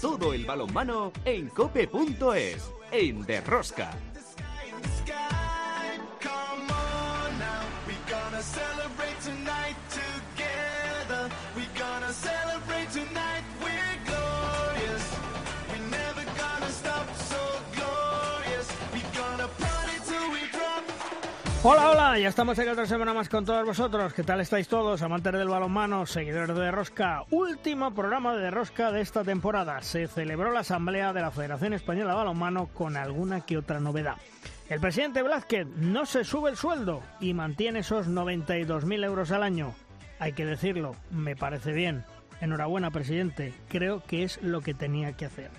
Todo el balonmano en cope.es, en Derrosca. Hola, hola, ya estamos aquí otra semana más con todos vosotros. ¿Qué tal estáis todos, amantes del balonmano, seguidores de Rosca? Último programa de Rosca de esta temporada. Se celebró la asamblea de la Federación Española de Balonmano con alguna que otra novedad. El presidente Blázquez no se sube el sueldo y mantiene esos 92.000 euros al año. Hay que decirlo, me parece bien. Enhorabuena, presidente. Creo que es lo que tenía que hacer.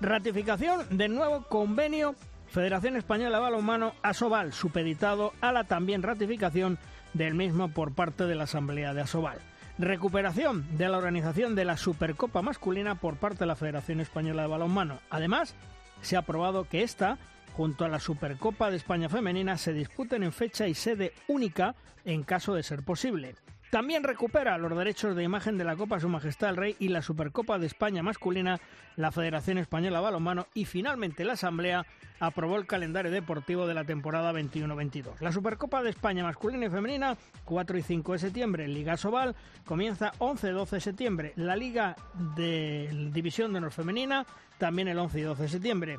Ratificación del nuevo convenio Federación Española de Balonmano Asobal, supeditado a la también ratificación del mismo por parte de la Asamblea de Asobal. Recuperación de la organización de la Supercopa masculina por parte de la Federación Española de Balonmano. Además, se ha aprobado que esta, junto a la Supercopa de España femenina, se disputen en fecha y sede única en caso de ser posible. También recupera los derechos de imagen de la Copa Su Majestad el Rey y la Supercopa de España masculina, la Federación Española Balonmano y finalmente la Asamblea aprobó el calendario deportivo de la temporada 21-22. La Supercopa de España masculina y femenina 4 y 5 de septiembre, Liga Sobal comienza 11-12 de septiembre, la Liga de División de Honor femenina también el 11 y 12 de septiembre.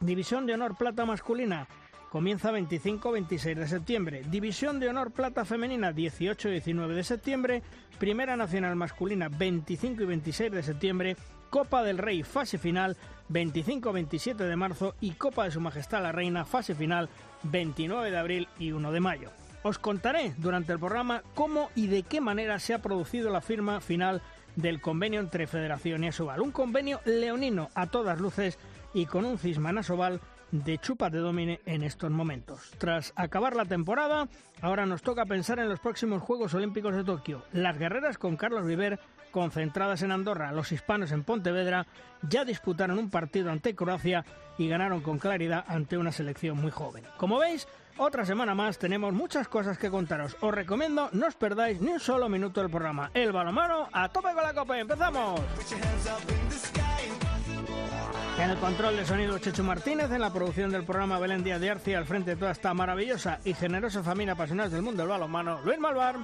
División de Honor Plata masculina comienza 25-26 de septiembre. División de Honor Plata Femenina 18-19 de septiembre. Primera Nacional Masculina 25 y 26 de septiembre. Copa del Rey fase final 25-27 de marzo y Copa de Su Majestad la Reina fase final 29 de abril y 1 de mayo. Os contaré durante el programa cómo y de qué manera se ha producido la firma final del convenio entre Federación y Asobal. Un convenio leonino a todas luces y con un cisma en Asobal de Chupa de Domine en estos momentos. Tras acabar la temporada, ahora nos toca pensar en los próximos Juegos Olímpicos de Tokio. Las guerreras con Carlos Viver, concentradas en Andorra, los hispanos en Pontevedra, ya disputaron un partido ante Croacia y ganaron con claridad ante una selección muy joven. Como veis, otra semana más tenemos muchas cosas que contaros. Os recomiendo no os perdáis ni un solo minuto del programa. El balomano a tope con la copa. ¡Empezamos! En el control de sonido Checho Martínez, en la producción del programa Belén Díaz de Arcia, al frente de toda esta maravillosa y generosa familia apasionada del mundo del balonmano, Luis Malvar.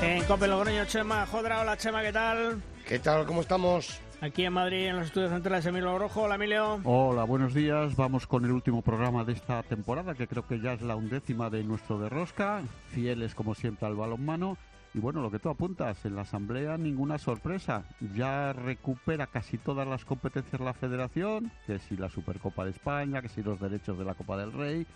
En Cope Logroño, Chema Jodra. Hola, Chema, ¿qué tal? ¿Qué tal? ¿Cómo estamos? Aquí en Madrid, en los estudios centrales, Emilio Rojo. Hola, Emilio. Hola, buenos días. Vamos con el último programa de esta temporada, que creo que ya es la undécima de nuestro de Rosca. Fieles, como siempre, al balonmano. Y bueno, lo que tú apuntas, en la Asamblea ninguna sorpresa. Ya recupera casi todas las competencias la Federación, que si la Supercopa de España, que si los derechos de la Copa del Rey.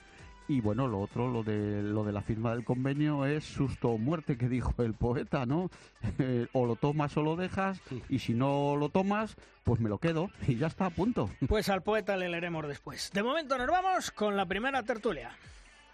Y bueno, lo otro, lo de, lo de la firma del convenio es susto o muerte, que dijo el poeta, ¿no? Eh, o lo tomas o lo dejas, y si no lo tomas, pues me lo quedo, y ya está a punto. Pues al poeta le leeremos después. De momento nos vamos con la primera tertulia.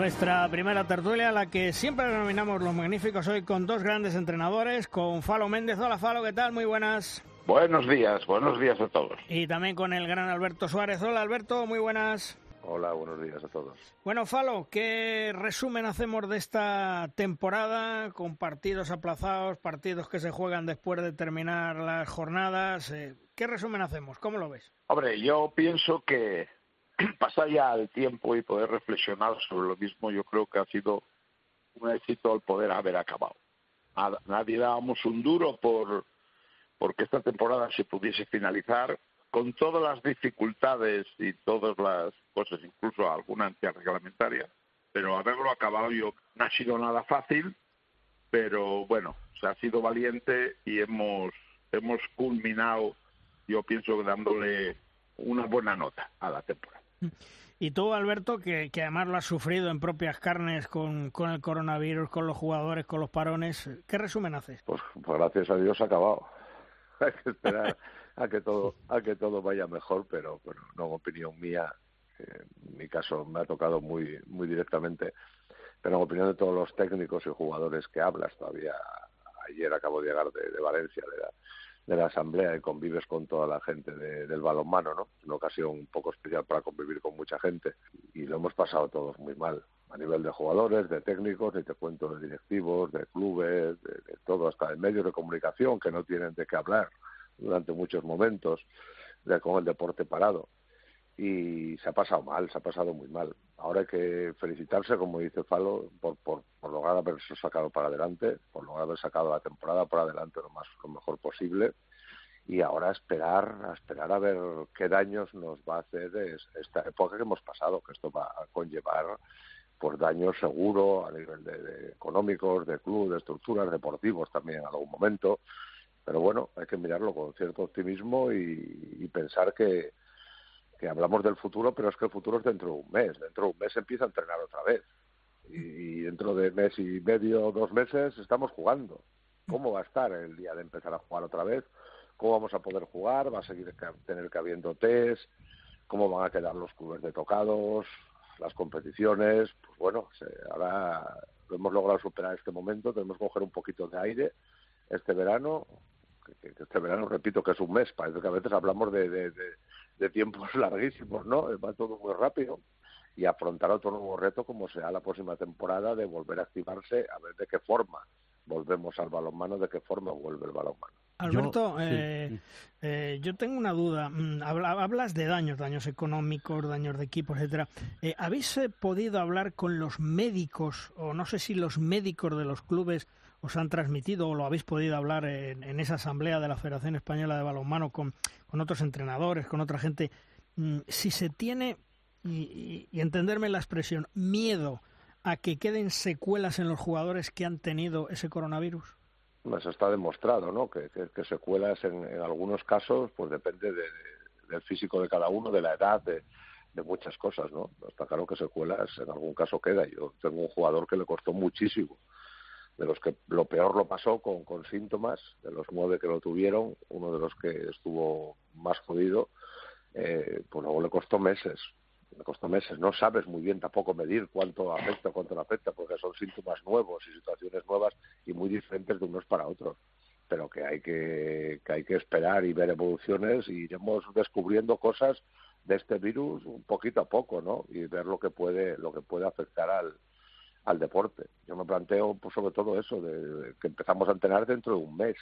Nuestra primera tertulia, la que siempre denominamos los magníficos hoy con dos grandes entrenadores, con Falo Méndez. Hola Falo, ¿qué tal? Muy buenas. Buenos días, buenos días a todos. Y también con el gran Alberto Suárez. Hola Alberto, muy buenas. Hola, buenos días a todos. Bueno, Falo, ¿qué resumen hacemos de esta temporada con partidos aplazados, partidos que se juegan después de terminar las jornadas? Eh, ¿Qué resumen hacemos? ¿Cómo lo ves? Hombre, yo pienso que pasar ya el tiempo y poder reflexionar sobre lo mismo, yo creo que ha sido un éxito el poder haber acabado. Nadie dábamos un duro por porque esta temporada se pudiese finalizar con todas las dificultades y todas las cosas, incluso alguna antirreglamentaria, pero haberlo acabado yo no ha sido nada fácil, pero bueno, se ha sido valiente y hemos hemos culminado, yo pienso dándole una buena nota a la temporada. Y tú, Alberto, que, que además lo has sufrido en propias carnes con, con el coronavirus, con los jugadores, con los parones, ¿qué resumen haces? Pues, pues gracias a Dios ha acabado. Hay que esperar a que todo a que todo vaya mejor, pero bueno, no opinión mía. en mi caso me ha tocado muy muy directamente, pero en opinión de todos los técnicos y jugadores que hablas todavía. Ayer acabo de llegar de, de Valencia, de la, de la asamblea y convives con toda la gente de, del balonmano, ¿no? Una ocasión un poco especial para convivir con mucha gente y lo hemos pasado todos muy mal a nivel de jugadores, de técnicos, ni te cuento de directivos, de clubes, de, todo, hasta de medios de comunicación que no tienen de qué hablar durante muchos momentos con el deporte parado y se ha pasado mal, se ha pasado muy mal. Ahora hay que felicitarse, como dice Falo, por, por, por lograr haberse sacado para adelante, por lograr haber sacado la temporada para adelante lo más lo mejor posible y ahora esperar, a esperar a ver qué daños nos va a hacer esta época que hemos pasado, que esto va a conllevar por daños seguro a nivel de, de económicos, de club, de estructuras, deportivos también en algún momento. Pero bueno, hay que mirarlo con cierto optimismo y pensar que, que hablamos del futuro, pero es que el futuro es dentro de un mes. Dentro de un mes empieza a entrenar otra vez. Y dentro de mes y medio dos meses estamos jugando. ¿Cómo va a estar el día de empezar a jugar otra vez? ¿Cómo vamos a poder jugar? ¿Va a seguir tener que habiendo test? ¿Cómo van a quedar los clubes de tocados? Las competiciones. Pues bueno, ahora lo hemos logrado superar este momento. Tenemos que coger un poquito de aire este verano. Que este verano, repito, que es un mes. Parece que a veces hablamos de, de, de de tiempos larguísimos, ¿no? Va todo muy rápido y afrontar otro nuevo reto como sea la próxima temporada de volver a activarse a ver de qué forma volvemos al balonmano, de qué forma vuelve el balonmano. Alberto, yo, eh, sí. eh, yo tengo una duda. Mm, hablas de daños, daños económicos, daños de equipos, etcétera. Eh, ¿Habéis podido hablar con los médicos, o no sé si los médicos de los clubes os han transmitido o lo habéis podido hablar en, en esa asamblea de la Federación Española de Balonmano con, otros entrenadores, con otra gente? Mm, si se tiene, y, entenderme la expresión, miedo a que queden secuelas en los jugadores que han tenido ese coronavirus? Pues está demostrado, ¿no? Que, que, que secuelas en, algunos casos, pues depende de, de, del físico de cada uno, de la edad, de, de, muchas cosas, ¿no? Está claro que secuelas en algún caso queda. Yo tengo un jugador que le costó muchísimo, de los que lo peor lo pasó con, con síntomas, de los nueve que lo tuvieron, uno de los que estuvo más jodido, eh, pues luego le costó meses, me costó meses. No sabes muy bien tampoco medir cuánto afecta cuánto no afecta, porque son síntomas nuevos y situaciones nuevas y muy diferentes de unos para otros. Pero que hay que, que hay que esperar y ver evoluciones y iremos descubriendo cosas de este virus un poquito a poco, ¿no? Y ver lo que puede, lo que puede afectar al, al deporte. Yo me planteo, pues, sobre todo eso, de, de que empezamos a entrenar dentro de un mes.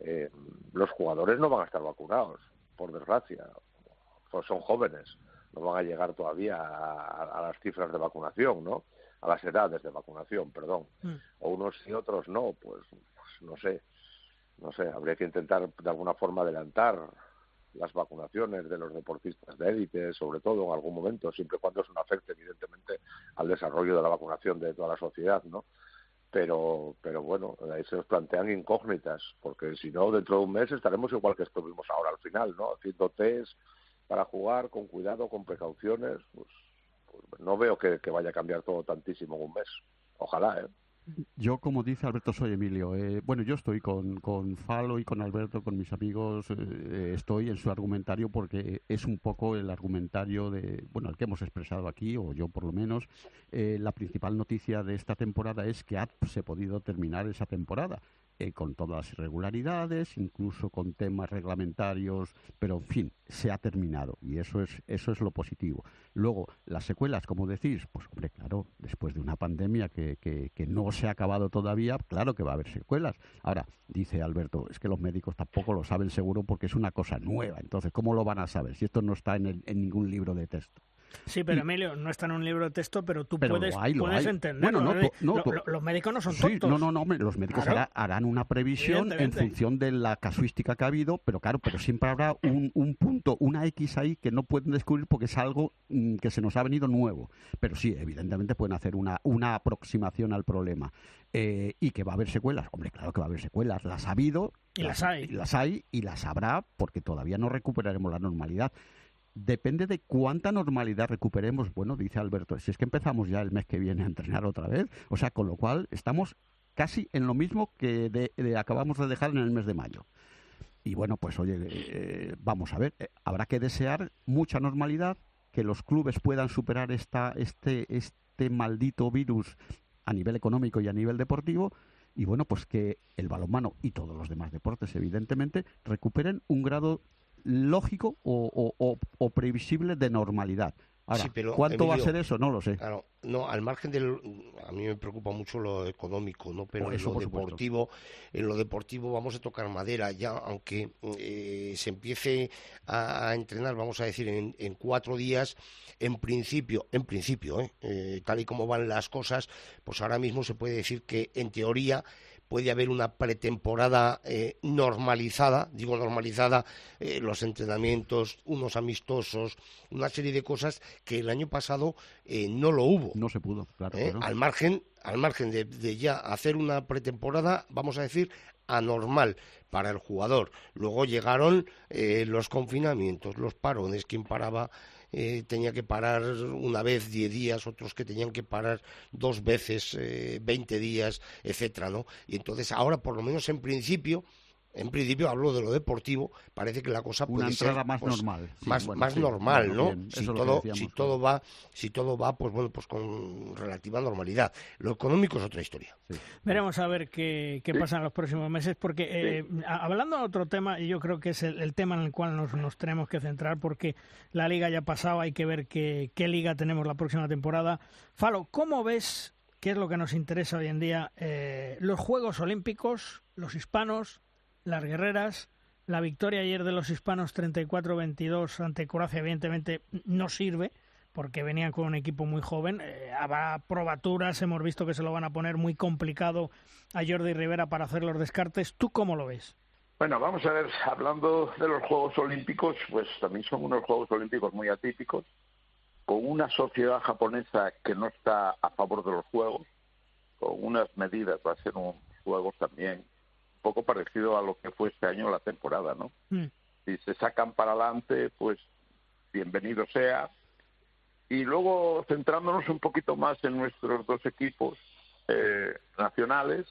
Eh, los jugadores no van a estar vacunados, por desgracia. Pues son jóvenes no van a llegar todavía a, a, las cifras de vacunación, ¿no? A las edades de vacunación, perdón. Mm. O unos y otros no, pues, pues, no sé, no sé, habría que intentar de alguna forma adelantar las vacunaciones de los deportistas de élite, sobre todo en algún momento, siempre y cuando eso no afecte evidentemente al desarrollo de la vacunación de toda la sociedad, ¿no? Pero, pero bueno, ahí se nos plantean incógnitas, porque si no, dentro de un mes estaremos igual que estuvimos ahora al final, ¿no? Haciendo test, para jugar con cuidado, con precauciones, pues, pues no veo que, que, vaya a cambiar todo tantísimo en un mes. Ojalá, ¿eh? Yo, como dice Alberto, soy Emilio. Eh, bueno, yo estoy con, con Falo y con Alberto, con mis amigos, eh, estoy en su argumentario porque es un poco el argumentario de, bueno, el que hemos expresado aquí, o yo por lo menos. Eh, la principal noticia de esta temporada es que ha podido terminar esa temporada eh, con todas las irregularidades, incluso con temas reglamentarios, pero en fin, se ha terminado y eso es eso es lo positivo. Luego, las secuelas, como decís, pues hombre, claro, después de una pandemia que, que, que no se ha acabado todavía, claro que va a haber secuelas. Ahora, dice Alberto, es que los médicos tampoco lo saben seguro porque es una cosa nueva, entonces, ¿cómo lo van a saber si esto no está en, el, en ningún libro de texto? Sí, pero Emilio, no está en un libro de texto, pero tú pero puedes, hay, puedes entenderlo. Bueno, no, no, lo, lo, los médicos no son sí, tontos. No, no, no, los médicos claro. hará, harán una previsión en función de la casuística que ha habido, pero claro, pero siempre habrá un, un punto, una X ahí que no pueden descubrir porque es algo mmm, que se nos ha venido nuevo. Pero sí, evidentemente pueden hacer una, una aproximación al problema. Eh, y que va a haber secuelas. Hombre, claro que va a haber secuelas. Las ha habido. Y las, las hay. Las hay y las habrá porque todavía no recuperaremos la normalidad depende de cuánta normalidad recuperemos. Bueno, dice Alberto, si es que empezamos ya el mes que viene a entrenar otra vez, o sea, con lo cual estamos casi en lo mismo que acabamos de dejar en el mes de mayo. Y bueno, pues oye, eh, vamos a ver, eh, habrá que desear mucha normalidad, que los clubes puedan superar esta, este, este maldito virus a nivel económico y a nivel deportivo, y bueno, pues que el balonmano y todos los demás deportes, evidentemente, recuperen un grado lógico o, previsible de normalidad. Ahora, ¿cuánto va a ser eso? No lo sé. Claro, no, al margen del, a mí me preocupa mucho lo económico, no, pero en lo deportivo, en lo deportivo vamos a tocar madera ya, aunque eh, se empiece a, entrenar, vamos a decir, en, cuatro días, en principio, en principio, eh, eh, tal y como van las cosas, pues ahora mismo se puede decir que en teoría puede haber una pretemporada eh, normalizada, digo normalizada, eh, los entrenamientos, unos amistosos, una serie de cosas que el año pasado eh, no lo hubo. No se pudo, claro. Al margen, al margen de, ya hacer una pretemporada, vamos a decir, anormal para el jugador. Luego llegaron los confinamientos, los parones, quien paraba eh, tenía que parar una vez diez días, otros que tenían que parar dos veces eh, veinte días, etcétera, ¿no? Y entonces ahora, por lo menos en principio, en principio hablo de lo deportivo, parece que la cosa puede Una ser más pues, normal, más, más normal, ¿no? si todo, si todo va, si todo va, pues bueno, pues con relativa normalidad. Lo económico es otra historia. Veremos a ver qué, qué pasa en los próximos meses, porque eh, hablando de otro tema, y yo creo que es el, tema en el cual nos, nos, tenemos que centrar, porque la liga ya ha pasado, hay que ver qué, qué liga tenemos la próxima temporada. Falo, ¿cómo ves? ¿Qué es lo que nos interesa hoy en día? Eh, los Juegos Olímpicos, los hispanos, las guerreras. La victoria ayer de los hispanos 34-22 ante Croacia, evidentemente, no sirve porque venían con un equipo muy joven. Eh, habrá probaturas, hemos visto que se lo van a poner muy complicado a Jordi Rivera para hacer los descartes. ¿Tú cómo lo ves? Bueno, vamos a ver, hablando de los Juegos Olímpicos, pues también son unos Juegos Olímpicos muy atípicos, con una sociedad japonesa que no está a favor de los Juegos, con unas medidas, va a ser un Juegos también poco parecido a lo que fue este año la temporada, ¿no? Mm. Si se sacan para adelante, pues bienvenido sea. Y luego centrándonos un poquito más en nuestros dos equipos eh, nacionales,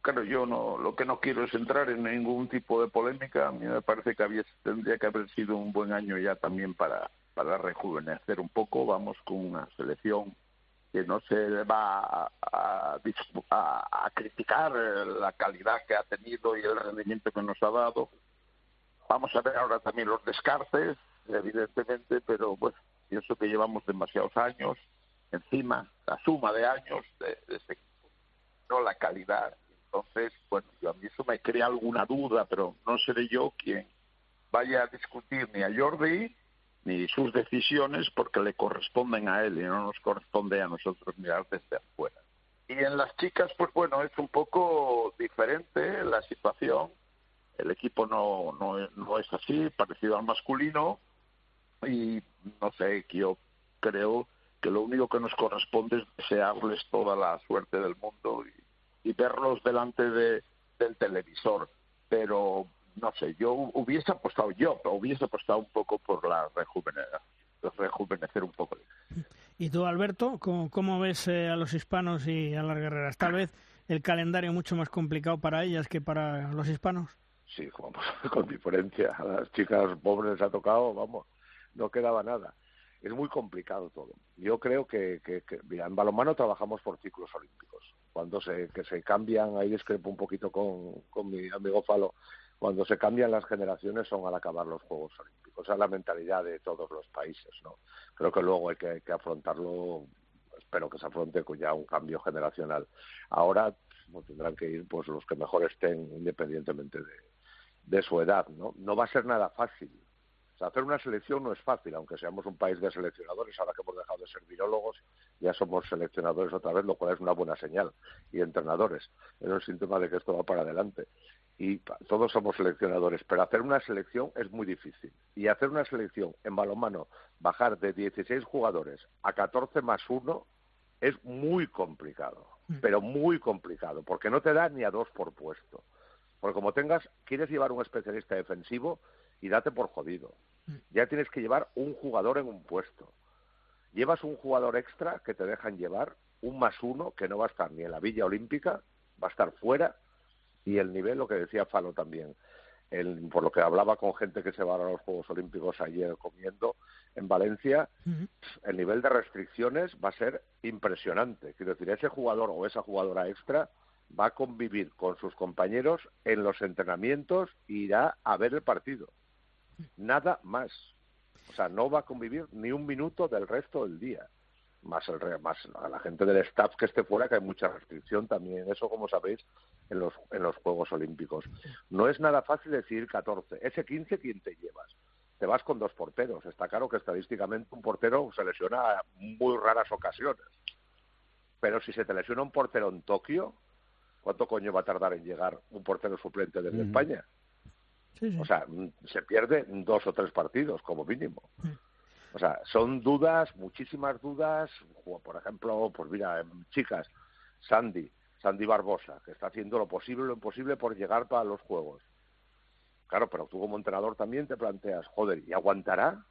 claro, yo no, lo que no quiero es entrar en ningún tipo de polémica. A mí me parece que había, tendría que haber sido un buen año ya también para, para rejuvenecer un poco. Vamos con una selección que no se va a, a, criticar la calidad que ha tenido y el rendimiento que nos ha dado. Vamos a ver ahora también los descartes, evidentemente, pero bueno, pienso que llevamos demasiados años encima, la suma de años de, este equipo, no la calidad. Entonces, bueno, yo, a mí eso me crea alguna duda, pero no seré yo quien vaya a discutir ni a Jordi ni sus decisiones porque le corresponden a él y no nos corresponde a nosotros mirar desde afuera. Y en las chicas, pues bueno, es un poco diferente la situación. El equipo no, no, no es así, parecido al masculino. Y no sé, yo creo que lo único que nos corresponde es desearles toda la suerte del mundo y, verlos delante de, del televisor. Pero no sé, yo hubiese apostado yo, hubiese apostado un poco por la rejuvenecer, rejuvenecer un poco. ¿Y tú, Alberto, cómo, ves eh, a los hispanos y a las guerreras? Tal vez el calendario mucho más complicado para ellas que para los hispanos. Sí, con diferencia. A las chicas pobres ha tocado, vamos, no quedaba nada. Es muy complicado todo. Yo creo que, que, en balonmano trabajamos por ciclos olímpicos. Cuando se, que se cambian, ahí discrepo un poquito con, con mi amigo Falo, cuando se cambian las generaciones son al acabar los Juegos Olímpicos. Esa es la mentalidad de todos los países, ¿no? Creo que luego hay que, afrontarlo, espero que se afronte con ya un cambio generacional. Ahora pues, tendrán que ir pues los que mejor estén independientemente de, su edad, ¿no? No va a ser nada fácil. O sea, hacer una selección no es fácil, aunque seamos un país de seleccionadores, ahora que hemos dejado de ser virólogos, ya somos seleccionadores otra vez, lo cual es una buena señal, y entrenadores. Es un síntoma de que esto va para adelante y todos somos seleccionadores, pero hacer una selección es muy difícil. Y hacer una selección en balonmano, bajar de 16 jugadores a 14 más 1 es muy complicado, mm. pero muy complicado, porque no te da ni a dos por puesto. Porque como tengas, quieres llevar un especialista defensivo y date por jodido. mm. ya tienes que llevar un jugador en un puesto. Llevas un jugador extra que te dejan llevar, un más uno que no va a estar ni en la Villa Olímpica, va a estar fuera, y el nivel, lo que decía Falo también, el, por lo que hablaba con gente que se va a los Juegos Olímpicos ayer comiendo en Valencia, el nivel de restricciones va a ser impresionante. Quiero decir, ese jugador o esa jugadora extra va a convivir con sus compañeros en los entrenamientos e irá a ver el partido. Nada más. O sea, no va a convivir ni un minuto del resto del día. Más, el, más a la gente del staff que esté fuera, que hay mucha restricción también. Eso, como sabéis, en los, en los Juegos Olímpicos. No es nada fácil decir 14. Ese 15, ¿quién te llevas? Te vas con dos porteros. Está claro que estadísticamente un portero se lesiona en muy raras ocasiones. Pero si se te lesiona un portero en Tokio, ¿cuánto coño va a tardar en llegar un portero suplente desde España? O sea, se pierde dos o tres partidos como mínimo. O sea, son dudas, muchísimas dudas. Por ejemplo, pues mira, chicas, Sandy, Sandy Barbosa, que está haciendo lo posible lo imposible por llegar para los juegos. Claro, pero tú como entrenador también te planteas, joder, ¿y aguantará?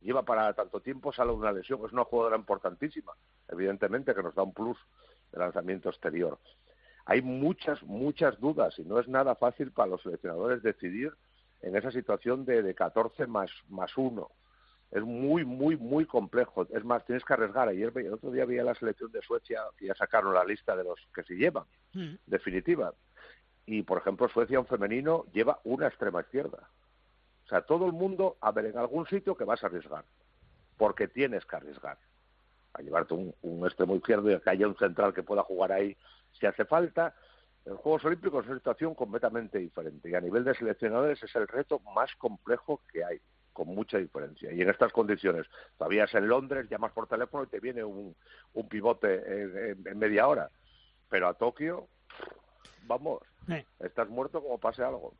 Lleva para tanto tiempo, sale una lesión, es una jugadora importantísima, evidentemente que nos da un plus de lanzamiento exterior. Hay muchas, muchas dudas y no es nada fácil para los seleccionadores decidir en esa situación de, de 14 más, más 1 es muy, muy, muy complejo. Es más, tienes que arriesgar. Ayer, el otro día había la selección de Suecia, y ya sacaron la lista de los que se llevan, mm. definitiva. Y, por ejemplo, Suecia, un femenino, lleva una extrema izquierda. O sea, todo el mundo, a ver, en algún sitio que vas a arriesgar, porque tienes que arriesgar. A llevarte un, un extremo izquierdo y que haya un central que pueda jugar ahí si hace falta. En Juegos Olímpicos es una situación completamente diferente y a nivel de seleccionadores es el reto más complejo que hay con mucha diferencia. Y en estas condiciones, todavía es en Londres, llamas por teléfono y te viene un, un pivote en, media hora. Pero a Tokio, vamos, estás muerto como pase algo.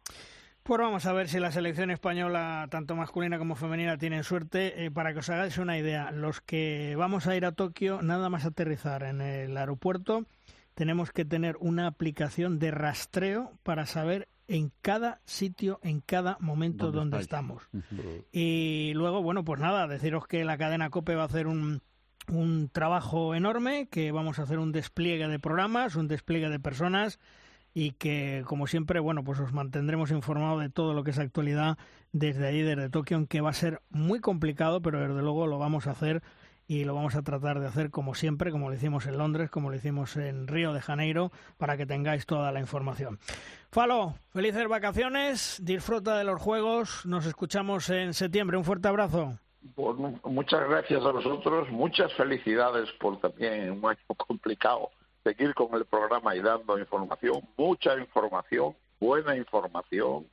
Pues vamos a ver si la selección española, tanto masculina como femenina, tienen suerte. Eh, para que os hagáis una idea, los que vamos a ir a Tokio, nada más aterrizar en el aeropuerto, tenemos que tener una aplicación de rastreo para saber en cada sitio, en cada momento donde estamos. Y luego, bueno, pues nada, deciros que la cadena COPE va a hacer un, un trabajo enorme, que vamos a hacer un despliegue de programas, un despliegue de personas y que, como siempre, bueno, pues os mantendremos informados de todo lo que es actualidad desde ahí, desde Tokio, aunque va a ser muy complicado, pero desde luego lo vamos a hacer y lo vamos a tratar de hacer como siempre, como lo hicimos en Londres, como lo hicimos en Río de Janeiro, para que tengáis toda la información. Falo, felices vacaciones, disfruta de los juegos, nos escuchamos en septiembre, un fuerte abrazo. Pues muchas gracias a vosotros, muchas felicidades por también un año complicado seguir con el programa y dando información, mucha información, buena información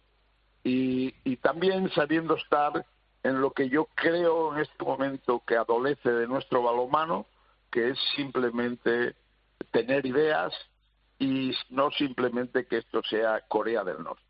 y, y también sabiendo estar en lo que yo creo en este momento que adolece de nuestro balonmano, que es simplemente tener ideas y no simplemente que esto sea Corea del Norte.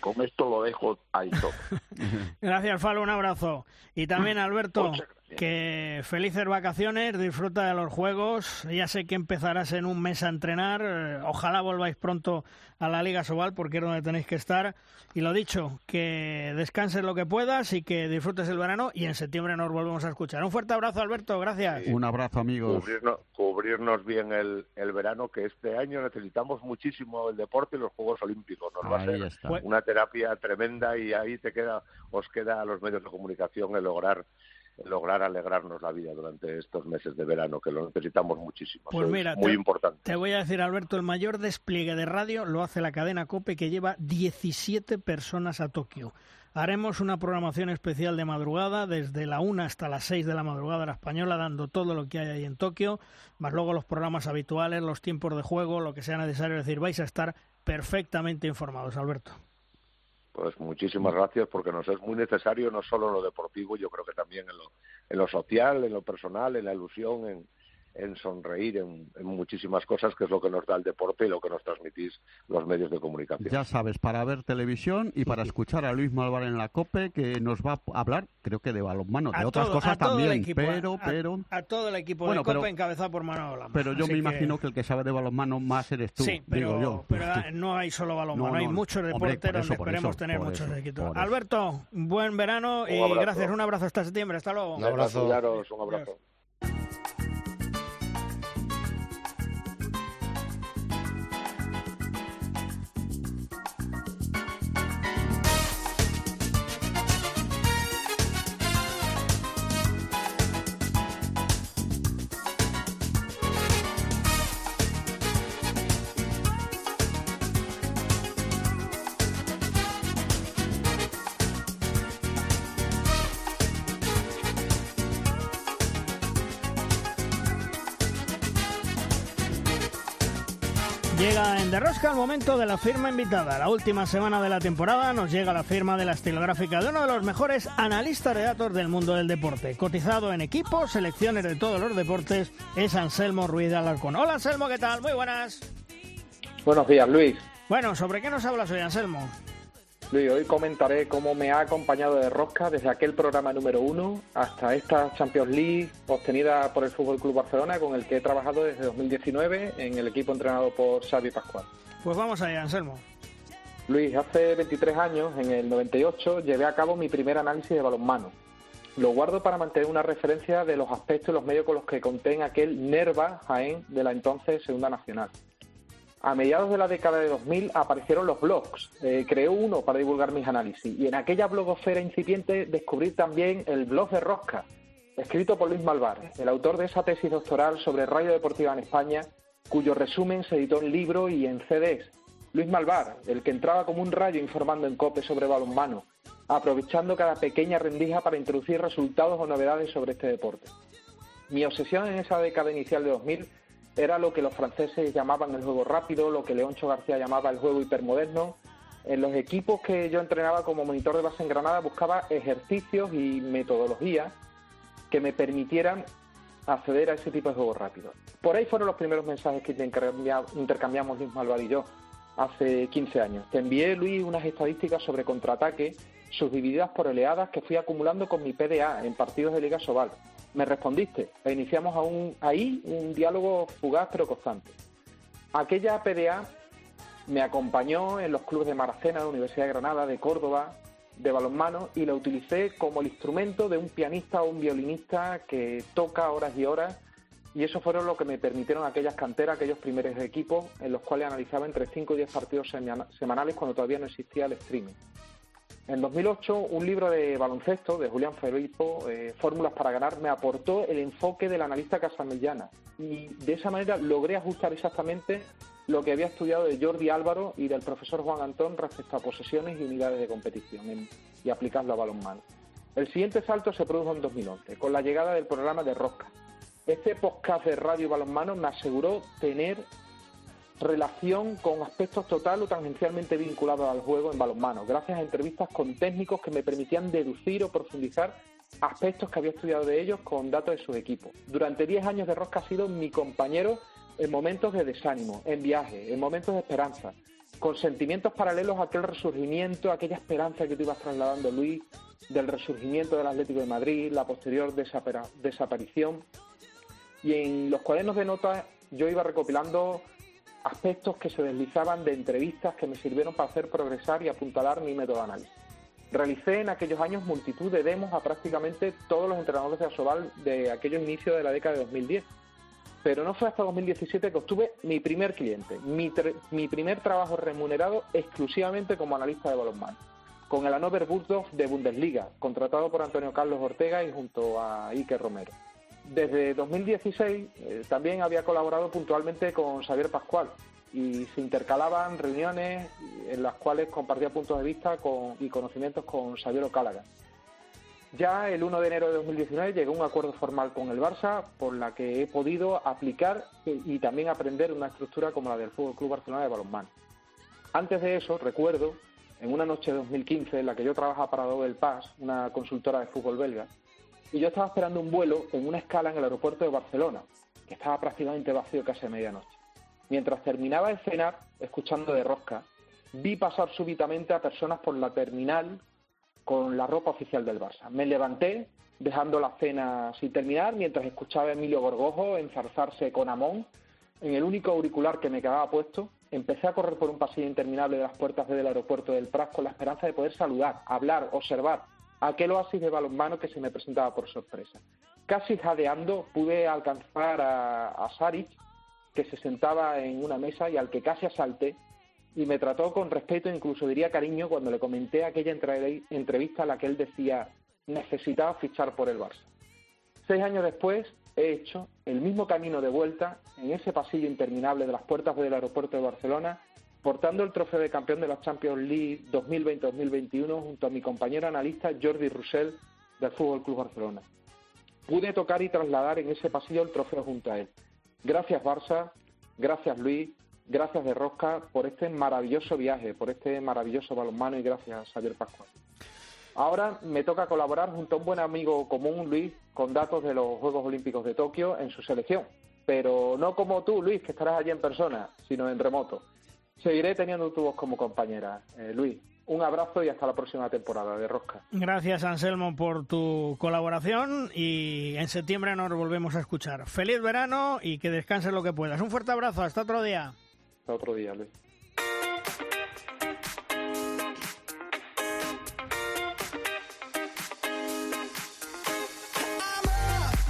Con esto lo dejo ahí todo. Gracias, Falo, un abrazo. Y también, Alberto, que felices vacaciones, disfruta de los juegos. Ya sé que empezarás en un mes a entrenar. Ojalá volváis pronto a la Liga Sobal porque es donde tenéis que estar. Y lo dicho, que descanses lo que puedas y que disfrutes el verano y en septiembre nos volvemos a escuchar. Un fuerte abrazo, Alberto. Gracias. Un abrazo, amigos. Cubrirnos, bien el, verano, que este año necesitamos muchísimo el deporte y los Juegos Olímpicos. Nos va a ser una terapia tremenda y ahí te queda, os queda a los medios de comunicación el lograr lograr alegrarnos la vida durante estos meses de verano, que lo necesitamos muchísimo. Pues mira, muy importante. Te voy a decir, Alberto, el mayor despliegue de radio lo hace la cadena COPE, que lleva 17 personas a Tokio. Haremos una programación especial de madrugada, desde la 1 hasta las 6 de la madrugada la española, dando todo lo que hay ahí en Tokio, más luego los programas habituales, los tiempos de juego, lo que sea necesario. Es decir, vais a estar perfectamente informados, Alberto. Pues muchísimas gracias porque nos es muy necesario no solo en lo deportivo, yo creo que también en lo, en lo social, en lo personal, en la ilusión, en, en sonreír en, muchísimas cosas, que es lo que nos da el deporte y lo que nos transmitís los medios de comunicación. Ya sabes, para ver televisión y para escuchar a Luis Malvar en la COPE, que nos va a hablar, creo que de balonmano, de otras cosas también, pero, pero... A, todo el equipo de COPE encabezado por Manolo Pero yo me imagino que... el que sabe de balonmano más eres tú, pero, digo yo. pero no hay solo balonmano, hay muchos deportes donde esperemos tener muchos equipos. Alberto, buen verano y gracias, un abrazo hasta septiembre, hasta luego. Un abrazo. Un abrazo. Llega en Derrosca el momento de la firma invitada. La última semana de la temporada nos llega la firma de la estilográfica de uno de los mejores analistas de datos del mundo del deporte. Cotizado en equipos, selecciones de todos los deportes, es Anselmo Ruiz de Alarcón. Hola Anselmo, ¿qué tal? Muy buenas. Buenos días, Luis. Bueno, ¿sobre qué nos hablas hoy, Anselmo? Hoy comentaré cómo me ha acompañado de Rosca desde aquel programa número uno hasta esta Champions League obtenida por el Fútbol Club Barcelona, con el que he trabajado desde 2019 en el equipo entrenado por Xavi Pascual. Pues vamos allá, Anselmo. Luis, hace 23 años, en el 98, llevé a cabo mi primer análisis de balonmano. Lo guardo para mantener una referencia de los aspectos y los medios con los que conté en aquel Nerva Jaén de la entonces Segunda Nacional. A mediados de la década de 2000 aparecieron los blogs. Eh, creé uno para divulgar mis análisis y en aquella blogosfera incipiente descubrí también el blog de Rosca, escrito por Luis Malvar, el autor de esa tesis doctoral sobre radio deportiva en España, cuyo resumen se editó en libro y en CDs. Luis Malvar, el que entraba como un rayo informando en COPE sobre balonmano, aprovechando cada pequeña rendija para introducir resultados o novedades sobre este deporte. Mi obsesión en esa década inicial de 2000 era lo que los franceses llamaban el juego rápido, lo que Leoncho García llamaba el juego hipermoderno. En los equipos que yo entrenaba como monitor de base en Granada buscaba ejercicios y metodologías que me permitieran acceder a ese tipo de juego rápido. Por ahí fueron los primeros mensajes que intercambiamos Luis Malvar y yo hace 15 años. Te envié, Luis, unas estadísticas sobre contraataque subdivididas por oleadas que fui acumulando con mi PDA en partidos de Liga Sobal me respondiste e iniciamos aún ahí un diálogo fugaz pero constante. Aquella PDA me acompañó en los clubes de Maracena, de la Universidad de Granada, de Córdoba, de balonmano y la utilicé como el instrumento de un pianista o un violinista que toca horas y horas y eso fueron lo que me permitieron aquellas canteras, aquellos primeros equipos en los cuales analizaba entre 5 y 10 partidos semanales cuando todavía no existía el streaming. En 2008, un libro de baloncesto de Julián Felipo, eh, Fórmulas para ganar, me aportó el enfoque del analista casamellana y de esa manera logré ajustar exactamente lo que había estudiado de Jordi Álvaro y del profesor Juan Antón respecto a posesiones y unidades de competición y aplicarlo a balonmano. El siguiente salto se produjo en 2011, con la llegada del programa de Rosca. Este podcast de radio balonmano me aseguró tener relación con aspectos total o tangencialmente vinculados al juego en balonmano, gracias a entrevistas con técnicos que me permitían deducir o profundizar aspectos que había estudiado de ellos con datos de sus equipos. Durante 10 años de Rosca ha sido mi compañero en momentos de desánimo, en viajes, en momentos de esperanza, con sentimientos paralelos a aquel resurgimiento, aquella esperanza que tú ibas trasladando, Luis, del resurgimiento del Atlético de Madrid, la posterior desaparición, y en los cuadernos de notas yo iba recopilando aspectos que se deslizaban de entrevistas que me sirvieron para hacer progresar y apuntalar mi método de análisis. Realicé en aquellos años multitud de demos a prácticamente todos los entrenadores de Asobal de aquellos inicios de la década de 2010. Pero no fue hasta 2017 que obtuve mi primer cliente, mi, mi primer trabajo remunerado exclusivamente como analista de balonmano, con el Hannover Bulldogs de Bundesliga, contratado por Antonio Carlos Ortega y junto a Ike Romero. Desde 2016 eh, también había colaborado puntualmente con Xavier Pascual y se intercalaban reuniones en las cuales compartía puntos de vista y conocimientos con Xavier Ocálaga. Ya el 1 de enero de 2019 llegó un acuerdo formal con el Barça por la que he podido aplicar y también aprender una estructura como la del Fútbol Club Barcelona de balonmano. Antes de eso, recuerdo, en una noche de 2015 en la que yo trabajaba para Dobel Pass, una consultora de fútbol belga, y yo estaba esperando un vuelo en una escala en el aeropuerto de Barcelona, que estaba prácticamente vacío casi a medianoche. Mientras terminaba de cenar, escuchando de rosca, vi pasar súbitamente a personas por la terminal con la ropa oficial del Barça. Me levanté, dejando la cena sin terminar, mientras escuchaba a Emilio Gorgojo enzarzarse con Amón en el único auricular que me quedaba puesto. Empecé a correr por un pasillo interminable de las puertas del aeropuerto del Prat con la esperanza de poder saludar, hablar, observar aquel oasis de balonmano que se me presentaba por sorpresa. Casi jadeando pude alcanzar a, a Saric, que se sentaba en una mesa y al que casi asalté y me trató con respeto, incluso diría cariño, cuando le comenté aquella entrevista en la que él decía necesitaba fichar por el Barça. Seis años después he hecho el mismo camino de vuelta en ese pasillo interminable de las puertas del aeropuerto de Barcelona, portando el trofeo de campeón de la Champions League 2020-2021 junto a mi compañero analista Jordi Roussel del Fútbol Club Barcelona. Pude tocar y trasladar en ese pasillo el trofeo junto a él. Gracias Barça, gracias Luis, gracias de Rosca por este maravilloso viaje, por este maravilloso balonmano y gracias Javier Pascual. Ahora me toca colaborar junto a un buen amigo común, Luis, con datos de los Juegos Olímpicos de Tokio en su selección. Pero no como tú, Luis, que estarás allí en persona, sino en remoto. Seguiré teniendo tu voz como compañera. Eh, Luis, un abrazo y hasta la próxima temporada de Rosca. Gracias, Anselmo, por tu colaboración y en septiembre nos volvemos a escuchar. Feliz verano y que descanses lo que puedas. Un fuerte abrazo, hasta otro día otro día, Luis.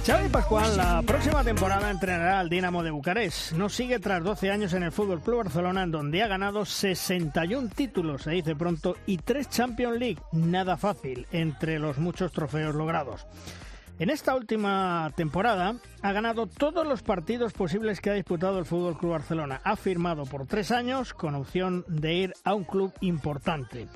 Xavi Pascual la próxima temporada entrenará al Dinamo de Bucarest. No sigue tras 12 años en el Fútbol Club Barcelona, donde ha ganado 61 títulos, se dice pronto, y 3 Champions League. Nada fácil entre los muchos trofeos logrados. En esta última temporada ha ganado todos los partidos posibles que ha disputado el Fútbol Club Barcelona. Ha firmado por tres años con opción de ir a un club importante.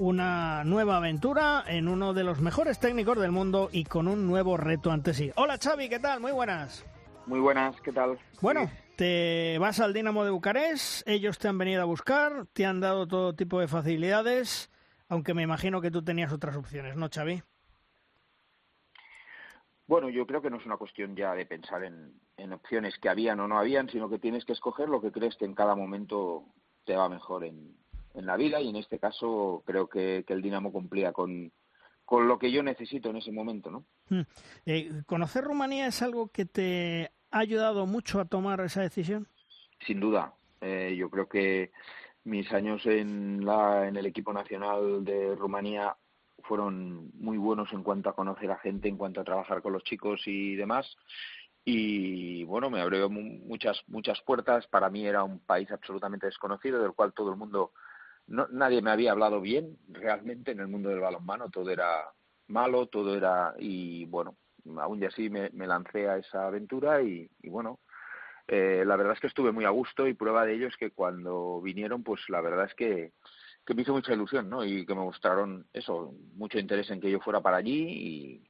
Una nueva aventura en uno de los mejores técnicos del mundo y con un nuevo reto ante sí. Hola Xavi, ¿qué tal? Muy buenas. Muy buenas, ¿qué tal? Bueno, te vas al Dinamo de Bucarest, ellos te han venido a buscar, te han dado todo tipo de facilidades, aunque me imagino que tú tenías otras opciones, ¿no, Xavi? Bueno, yo creo que no es una cuestión ya de pensar en, opciones que habían o no habían, sino que tienes que escoger lo que crees que en cada momento te va mejor en, la vida y en este caso creo que, el Dinamo cumplía con, con lo que yo necesito en ese momento, ¿no? Hmm. Eh, ¿Conocer Rumanía es algo que te ha ayudado mucho a tomar esa decisión? Sin duda. Eh, yo creo que mis años en, la, en el equipo nacional de Rumanía fueron muy buenos en cuanto a conocer a gente, en cuanto a trabajar con los chicos y demás. Y bueno, me abrió muchas muchas puertas. Para mí era un país absolutamente desconocido, del cual todo el mundo, no, nadie me había hablado bien realmente en el mundo del balonmano. Todo era malo, todo era y bueno, aún y así me, lancé a esa aventura y, bueno, eh, la verdad es que estuve muy a gusto y prueba de ello es que cuando vinieron, pues la verdad es que que me hizo mucha ilusión, ¿no? Y que me mostraron eso, mucho interés en que yo fuera para allí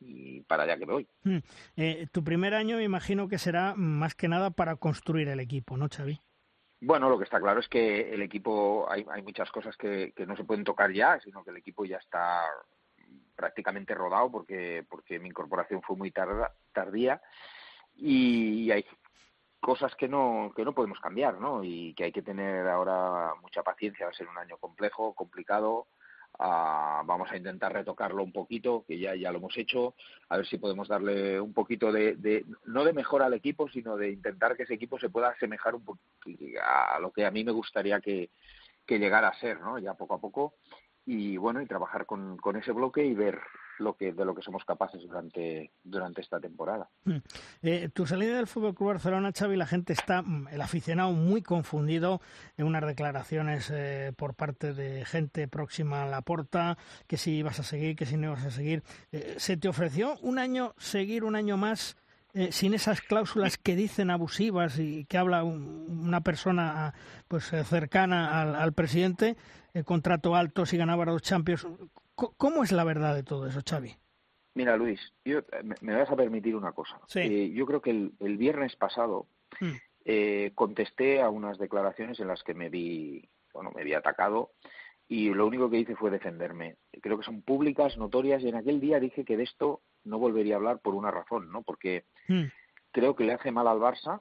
y, para allá que me voy. Hmm. Eh, tu primer año imagino que será más que nada para construir el equipo, ¿no, Xavi? Bueno, lo que está claro es que el equipo, hay, hay muchas cosas que, que no se pueden tocar ya, sino que el equipo ya está prácticamente rodado porque, porque mi incorporación fue muy tarda, tardía y hay cosas que no, que no podemos cambiar, ¿no? Y que hay que tener ahora mucha paciencia, va a ser un año complejo, complicado. Vamos a intentar retocarlo un poquito, que ya, ya lo hemos hecho, a ver si podemos darle un poquito de, de, no de mejora al equipo, sino de intentar que ese equipo se pueda asemejar un a lo que a mí me gustaría que, que llegara a ser, ¿no? Ya poco a poco. Y bueno, y trabajar con, con ese bloque y ver, lo que de lo que somos capaces durante durante esta temporada. Mm. Eh, tu salida del Fútbol Club Barcelona, Xavi, la gente está mm, el aficionado muy confundido en unas declaraciones eh, por parte de gente próxima a la porta que si ibas a seguir, que si no ibas a seguir. Eh, ¿Se te ofreció un año seguir un año más? sin esas cláusulas que dicen abusivas y que habla una persona pues cercana al, al presidente, contrato alto si ganaba los Champions. ¿Cómo es la verdad de todo eso, Xavi? Mira, Luis, yo, me, vas a permitir una cosa. Eh, yo creo que el, viernes pasado hmm. eh, contesté a unas declaraciones en las que me vi, bueno, me vi atacado y lo único que hice fue defenderme. Creo que son públicas, notorias y en aquel día dije que de esto no volvería a hablar por una razón, ¿no? Porque hmm. creo que le hace mal al Barça,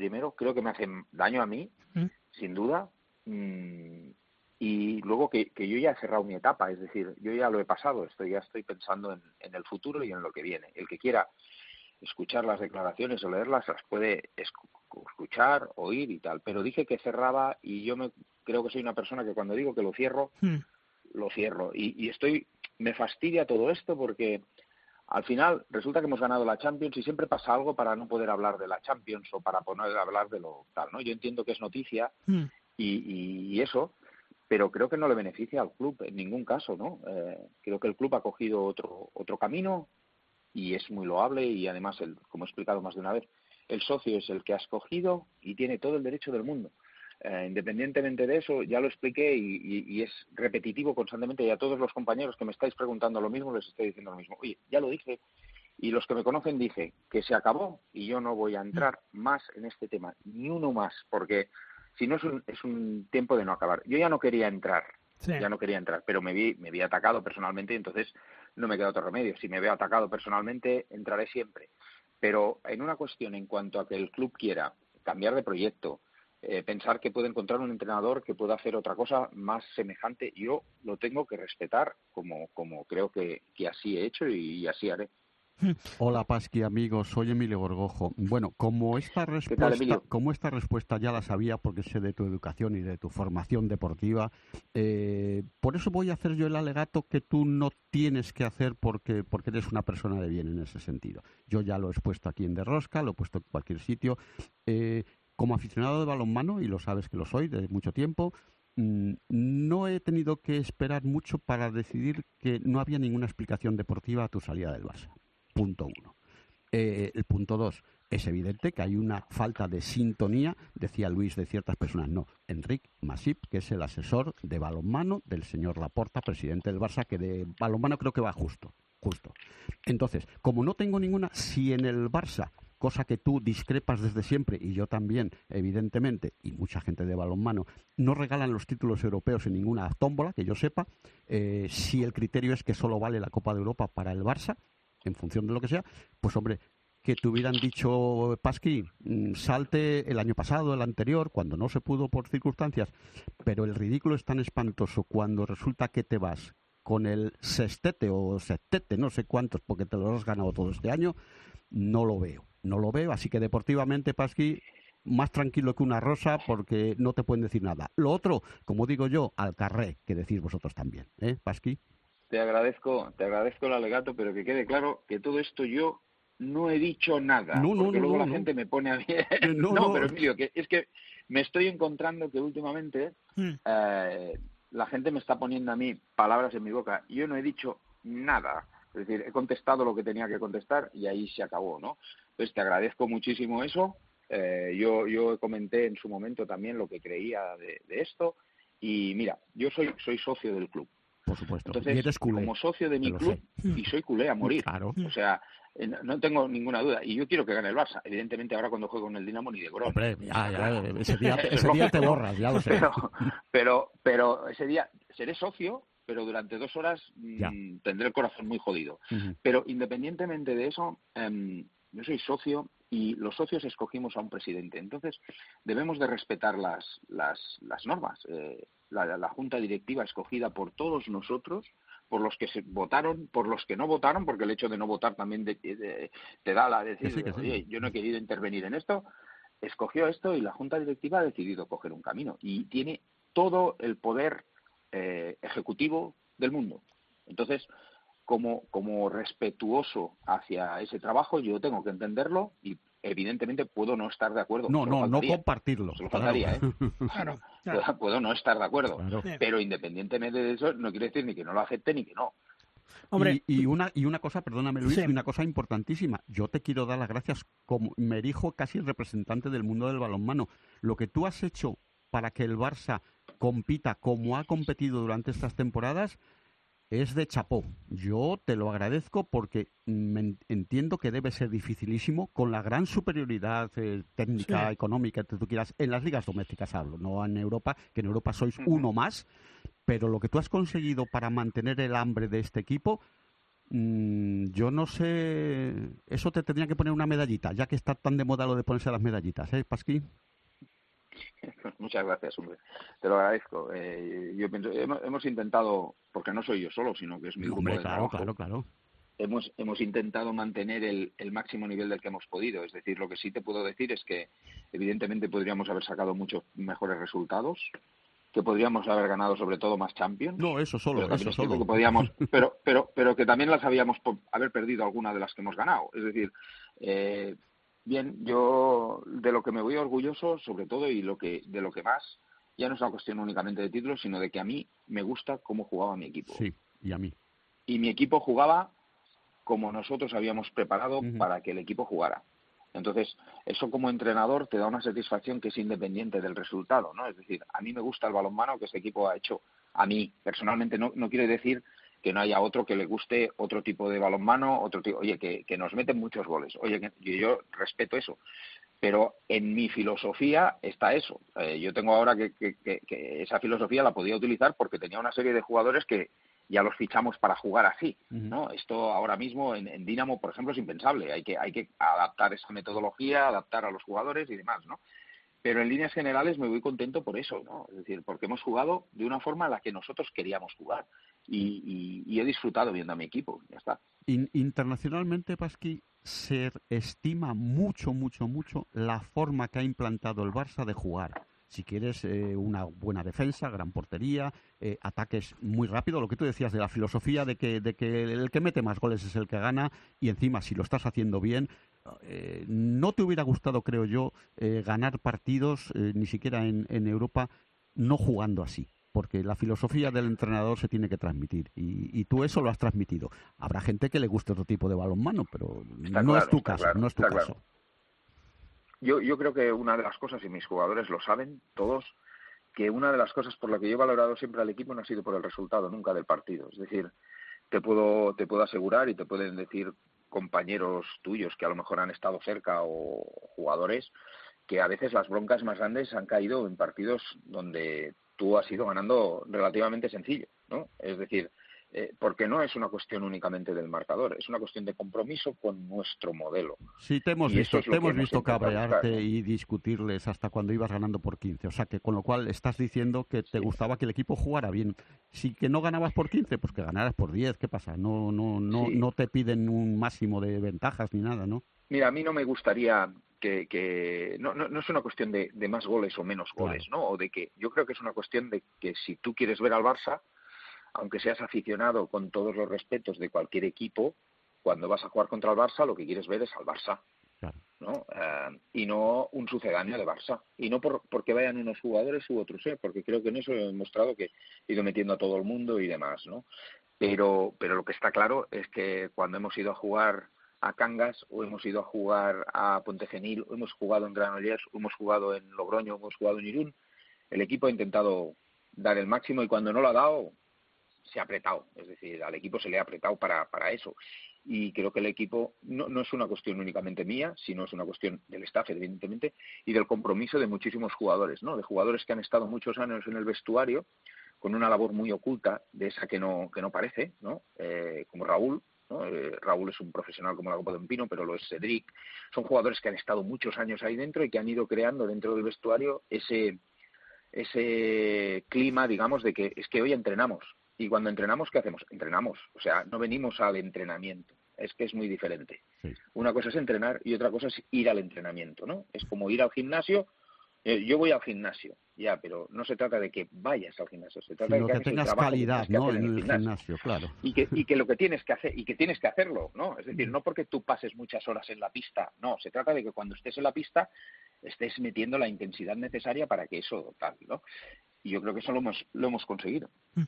primero, creo que me hace daño a mí, mm. sin duda, mm, y luego que, yo ya he cerrado mi etapa, es decir, yo ya lo he pasado, estoy, ya estoy pensando en, en el futuro y en lo que viene. El que quiera escuchar las declaraciones o leerlas las puede escuchar, oír y tal. Pero dije que cerraba y yo me creo que soy una persona que cuando digo que lo cierro, hmm. lo cierro. Y, estoy, me fastidia todo esto porque al final resulta que hemos ganado la Champions y siempre pasa algo para no poder hablar de la Champions o para poder hablar de lo tal, ¿no? Yo entiendo que es noticia hmm. y, y, eso, pero creo que no le beneficia al club en ningún caso, ¿no? Eh, creo que el club ha cogido otro otro camino y es muy loable y además, el, como he explicado más de una vez, el socio es el que ha escogido y tiene todo el derecho del mundo. Eh, independientemente de eso, ya lo expliqué y, es repetitivo constantemente y a todos los compañeros que me estáis preguntando lo mismo les estoy diciendo lo mismo. Oye, ya lo dije y los que me conocen dije que se acabó y yo no voy a entrar más en este tema, ni uno más, porque si no es un, es un tiempo de no acabar. Yo ya no quería entrar, ya no quería entrar, pero me vi, me vi atacado personalmente y entonces no me queda otro remedio. Si me veo atacado personalmente, entraré siempre. Pero en una cuestión en cuanto a que el club quiera cambiar de proyecto, eh, pensar que puede encontrar un entrenador que pueda hacer otra cosa más semejante, yo lo tengo que respetar como, como creo que, que así he hecho y así haré. Hola Pasqui, amigos, soy Emilio Gorgojo. Bueno, como esta respuesta, como esta respuesta ya la sabía porque sé de tu educación y de tu formación deportiva, eh, por eso voy a hacer yo el alegato que tú no tienes que hacer porque, porque eres una persona de bien en ese sentido. Yo ya lo he expuesto aquí en Derrosca, lo he puesto en cualquier sitio. Eh, como aficionado de balonmano, y lo sabes que lo soy desde mucho tiempo, mm, no he tenido que esperar mucho para decidir que no había ninguna explicación deportiva a tu salida del Barça punto uno. Eh, el punto dos, es evidente que hay una falta de sintonía, decía Luis, de ciertas personas. No, Enrique Masip, que es el asesor de balonmano del señor Laporta, presidente del Barça, que de balonmano creo que va justo, justo. Entonces, como no tengo ninguna, si en el Barça, cosa que tú discrepas desde siempre, y yo también, evidentemente, y mucha gente de balonmano, no regalan los títulos europeos en ninguna tómbola, que yo sepa, eh, si el criterio es que solo vale la Copa de Europa para el Barça, en función de lo que sea, pues hombre, que te hubieran dicho, Pasqui, mm, salte el año pasado, el anterior, cuando no se pudo por circunstancias, pero el ridículo es tan espantoso cuando resulta que te vas con el sextete o sextete, no sé cuántos, porque te lo has ganado todo este año, no lo veo, no lo veo, así que deportivamente, Pasqui, más tranquilo que una rosa porque no te pueden decir nada. Lo otro, como digo yo, al carré, que decís vosotros también, ¿eh, Pasqui? Te agradezco, te agradezco el alegato, pero que quede claro que todo esto yo no he dicho nada, no, porque luego la gente me pone a bien. No, pero Emilio, que es que me estoy encontrando que últimamente hmm. eh, la gente me está poniendo a mí palabras en mi boca. Yo no he dicho nada. Es decir, he contestado lo que tenía que contestar y ahí se acabó, ¿no? Entonces te agradezco muchísimo eso. Eh, yo, yo comenté en su momento también lo que creía de, de esto. Y mira, yo soy, soy socio del club por supuesto. Entonces, como socio de mi club, y soy culé a morir. Claro. O sea, eh, no tengo ninguna duda. Y yo quiero que gane el Barça. Evidentemente, ahora cuando juego con el Dinamo ni de. Hombre, ya, ya, ese día, ese día te borras, ya lo sé. Pero, pero, ese día seré socio, pero durante dos horas mm, tendré el corazón muy jodido. Pero independientemente de eso, em, yo soy socio y los socios escogimos a un presidente. Entonces, debemos de respetar las, las, las normas. Eh, la, junta directiva escogida por todos nosotros, por los que se votaron, por los que no votaron, porque el hecho de no votar también te da la decisión, oye, yo no he querido intervenir en esto, escogió esto y la junta directiva ha decidido coger un camino y tiene todo el poder eh, ejecutivo del mundo. Entonces, como, como respetuoso hacia ese trabajo, yo tengo que entenderlo y evidentemente puedo no estar de acuerdo. No, no, no compartirlo. ¿eh? Puedo, no estar de acuerdo. Pero independientemente de eso, no quiere decir ni que no lo acepte ni que no. Hombre. Y, una, y una cosa, perdóname Luis, y una cosa importantísima. Yo te quiero dar las gracias como me erijo casi el representante del mundo del balonmano. Lo que tú has hecho para que el Barça compita como ha competido durante estas temporadas es de chapó. Yo te lo agradezco porque entiendo que debe ser dificilísimo con la gran superioridad eh, técnica, económica, que tú quieras, en las ligas domésticas hablo, no en Europa, que en Europa sois uno más, pero lo que tú has conseguido para mantener el hambre de este equipo, Mm, yo no sé, eso te tendría que poner una medallita, ya que está tan de moda lo de ponerse las medallitas, ¿eh, Pasquín? Muchas gracias, hombre. Te lo agradezco. Eh, yo pienso, hemos, intentado, porque no soy yo solo, sino que es mi grupo de claro, claro, claro. Hemos, hemos intentado mantener el, el, máximo nivel del que hemos podido. Es decir, lo que sí te puedo decir es que, evidentemente, podríamos haber sacado muchos mejores resultados que podríamos haber ganado sobre todo más Champions. No, eso solo, eso solo. Que podíamos, pero, pero, pero que también las habíamos haber perdido alguna de las que hemos ganado. Es decir, eh, bien, yo de lo que me voy orgulloso, sobre todo, y lo que de lo que más, ya no es una cuestión únicamente de títulos, sino de que a mí me gusta cómo jugaba mi equipo. Sí, y a mí. Y mi equipo jugaba como nosotros habíamos preparado para que el equipo jugara. Entonces, eso como entrenador te da una satisfacción que es independiente del resultado, ¿no? Es decir, a mí me gusta el balonmano que este equipo ha hecho. A mí, personalmente, no, no quiere decir que no haya otro que le guste otro tipo de balonmano, otro tipo, oye, que, que nos meten muchos goles. Oye, que, yo respeto eso. Pero en mi filosofía está eso. Eh, yo tengo ahora que, que, que, esa filosofía la podía utilizar porque tenía una serie de jugadores que, ya los fichamos para jugar así, ¿no? Esto ahora mismo en, en Dinamo, por ejemplo, es impensable. Hay que, hay que adaptar esa metodología, adaptar a los jugadores y demás, ¿no? Pero en líneas generales me voy contento por eso, ¿no? Es decir, porque hemos jugado de una forma en la que nosotros queríamos jugar y, he disfrutado viendo a mi equipo, ya está. internacionalmente, Pasqui, se estima mucho, mucho, mucho la forma que ha implantado el Barça de jugar si quieres eh, una buena defensa, gran portería, eh, ataques muy rápido, lo que tú decías de la filosofía de que, de que el que mete más goles es el que gana y encima si lo estás haciendo bien, eh, no te hubiera gustado, creo yo, ganar partidos ni siquiera en, en Europa no jugando así porque la filosofía del entrenador se tiene que transmitir y, tú eso lo has transmitido. Habrá gente que le guste otro tipo de balonmano, pero no, es tu caso, no es tu caso. Yo, yo creo que una de las cosas, y mis jugadores lo saben, todos, que una de las cosas por la que yo he valorado siempre al equipo no ha sido por el resultado, nunca del partido. Es decir, te puedo, te puedo asegurar y te pueden decir compañeros tuyos que a lo mejor han estado cerca o jugadores que a veces las broncas más grandes han caído en partidos donde tú has ido ganando relativamente sencillo, ¿no? Es decir, eh, porque no es una cuestión únicamente del marcador, es una cuestión de compromiso con nuestro modelo. Sí, te hemos visto, te hemos visto cabrearte y discutirles hasta cuando ibas ganando por 15. O sea, que con lo cual estás diciendo que te gustaba que el equipo jugara bien. Si que no ganabas por 15, pues que ganaras por 10. ¿Qué pasa? No, no, no, no te piden un máximo de ventajas ni nada, ¿no? Mira, a mí no me gustaría que, que no, no, es una cuestión de, de, más goles o menos goles, ¿no? O de que yo creo que es una cuestión de que si tú quieres ver al Barça, aunque seas aficionado con todos los respetos de cualquier equipo, cuando vas a jugar contra el Barça lo que quieres ver es al Barça. ¿no? Eh, y no un sucedáneo de Barça. Y no por, porque vayan unos jugadores u otros, ¿eh? porque creo que en eso he demostrado que he ido metiendo a todo el mundo y demás. ¿no? Pero, pero lo que está claro es que cuando hemos ido a jugar a Cangas o hemos ido a jugar a Pontegenil o hemos jugado en Granollers o hemos jugado en Logroño o hemos jugado en Irún, el equipo ha intentado dar el máximo y cuando no lo ha dado, se ha apretado, es decir, al equipo se le ha apretado para, para eso. Y creo que el equipo no, no es una cuestión únicamente mía, sino es una cuestión del staff, evidentemente, y del compromiso de muchísimos jugadores, ¿no? De jugadores que han estado muchos años en el vestuario con una labor muy oculta, de esa que no, que no parece, ¿no? Eh, como Raúl, ¿no? Eh, Raúl es un profesional como la Copa de un Pino, pero lo es Cedric. Son jugadores que han estado muchos años ahí dentro y que han ido creando dentro del vestuario ese, ese clima, digamos, de que es que hoy entrenamos, y cuando entrenamos, ¿qué hacemos? Entrenamos. O sea, no venimos al entrenamiento. Es que es muy diferente. Una cosa es entrenar y otra cosa es ir al entrenamiento, ¿no? Es como ir al gimnasio. Eh, yo voy al gimnasio, ya, pero no se trata de que vayas al gimnasio, se trata de que, tengas calidad, ¿no? En el, gimnasio. claro. Y que, y que lo que tienes que hacer y que tienes que hacerlo, ¿no? Es decir, no porque tú pases muchas horas en la pista, no, se trata de que cuando estés en la pista estés metiendo la intensidad necesaria para que eso tal, ¿no? y yo creo que eso lo hemos, lo hemos conseguido. Mm.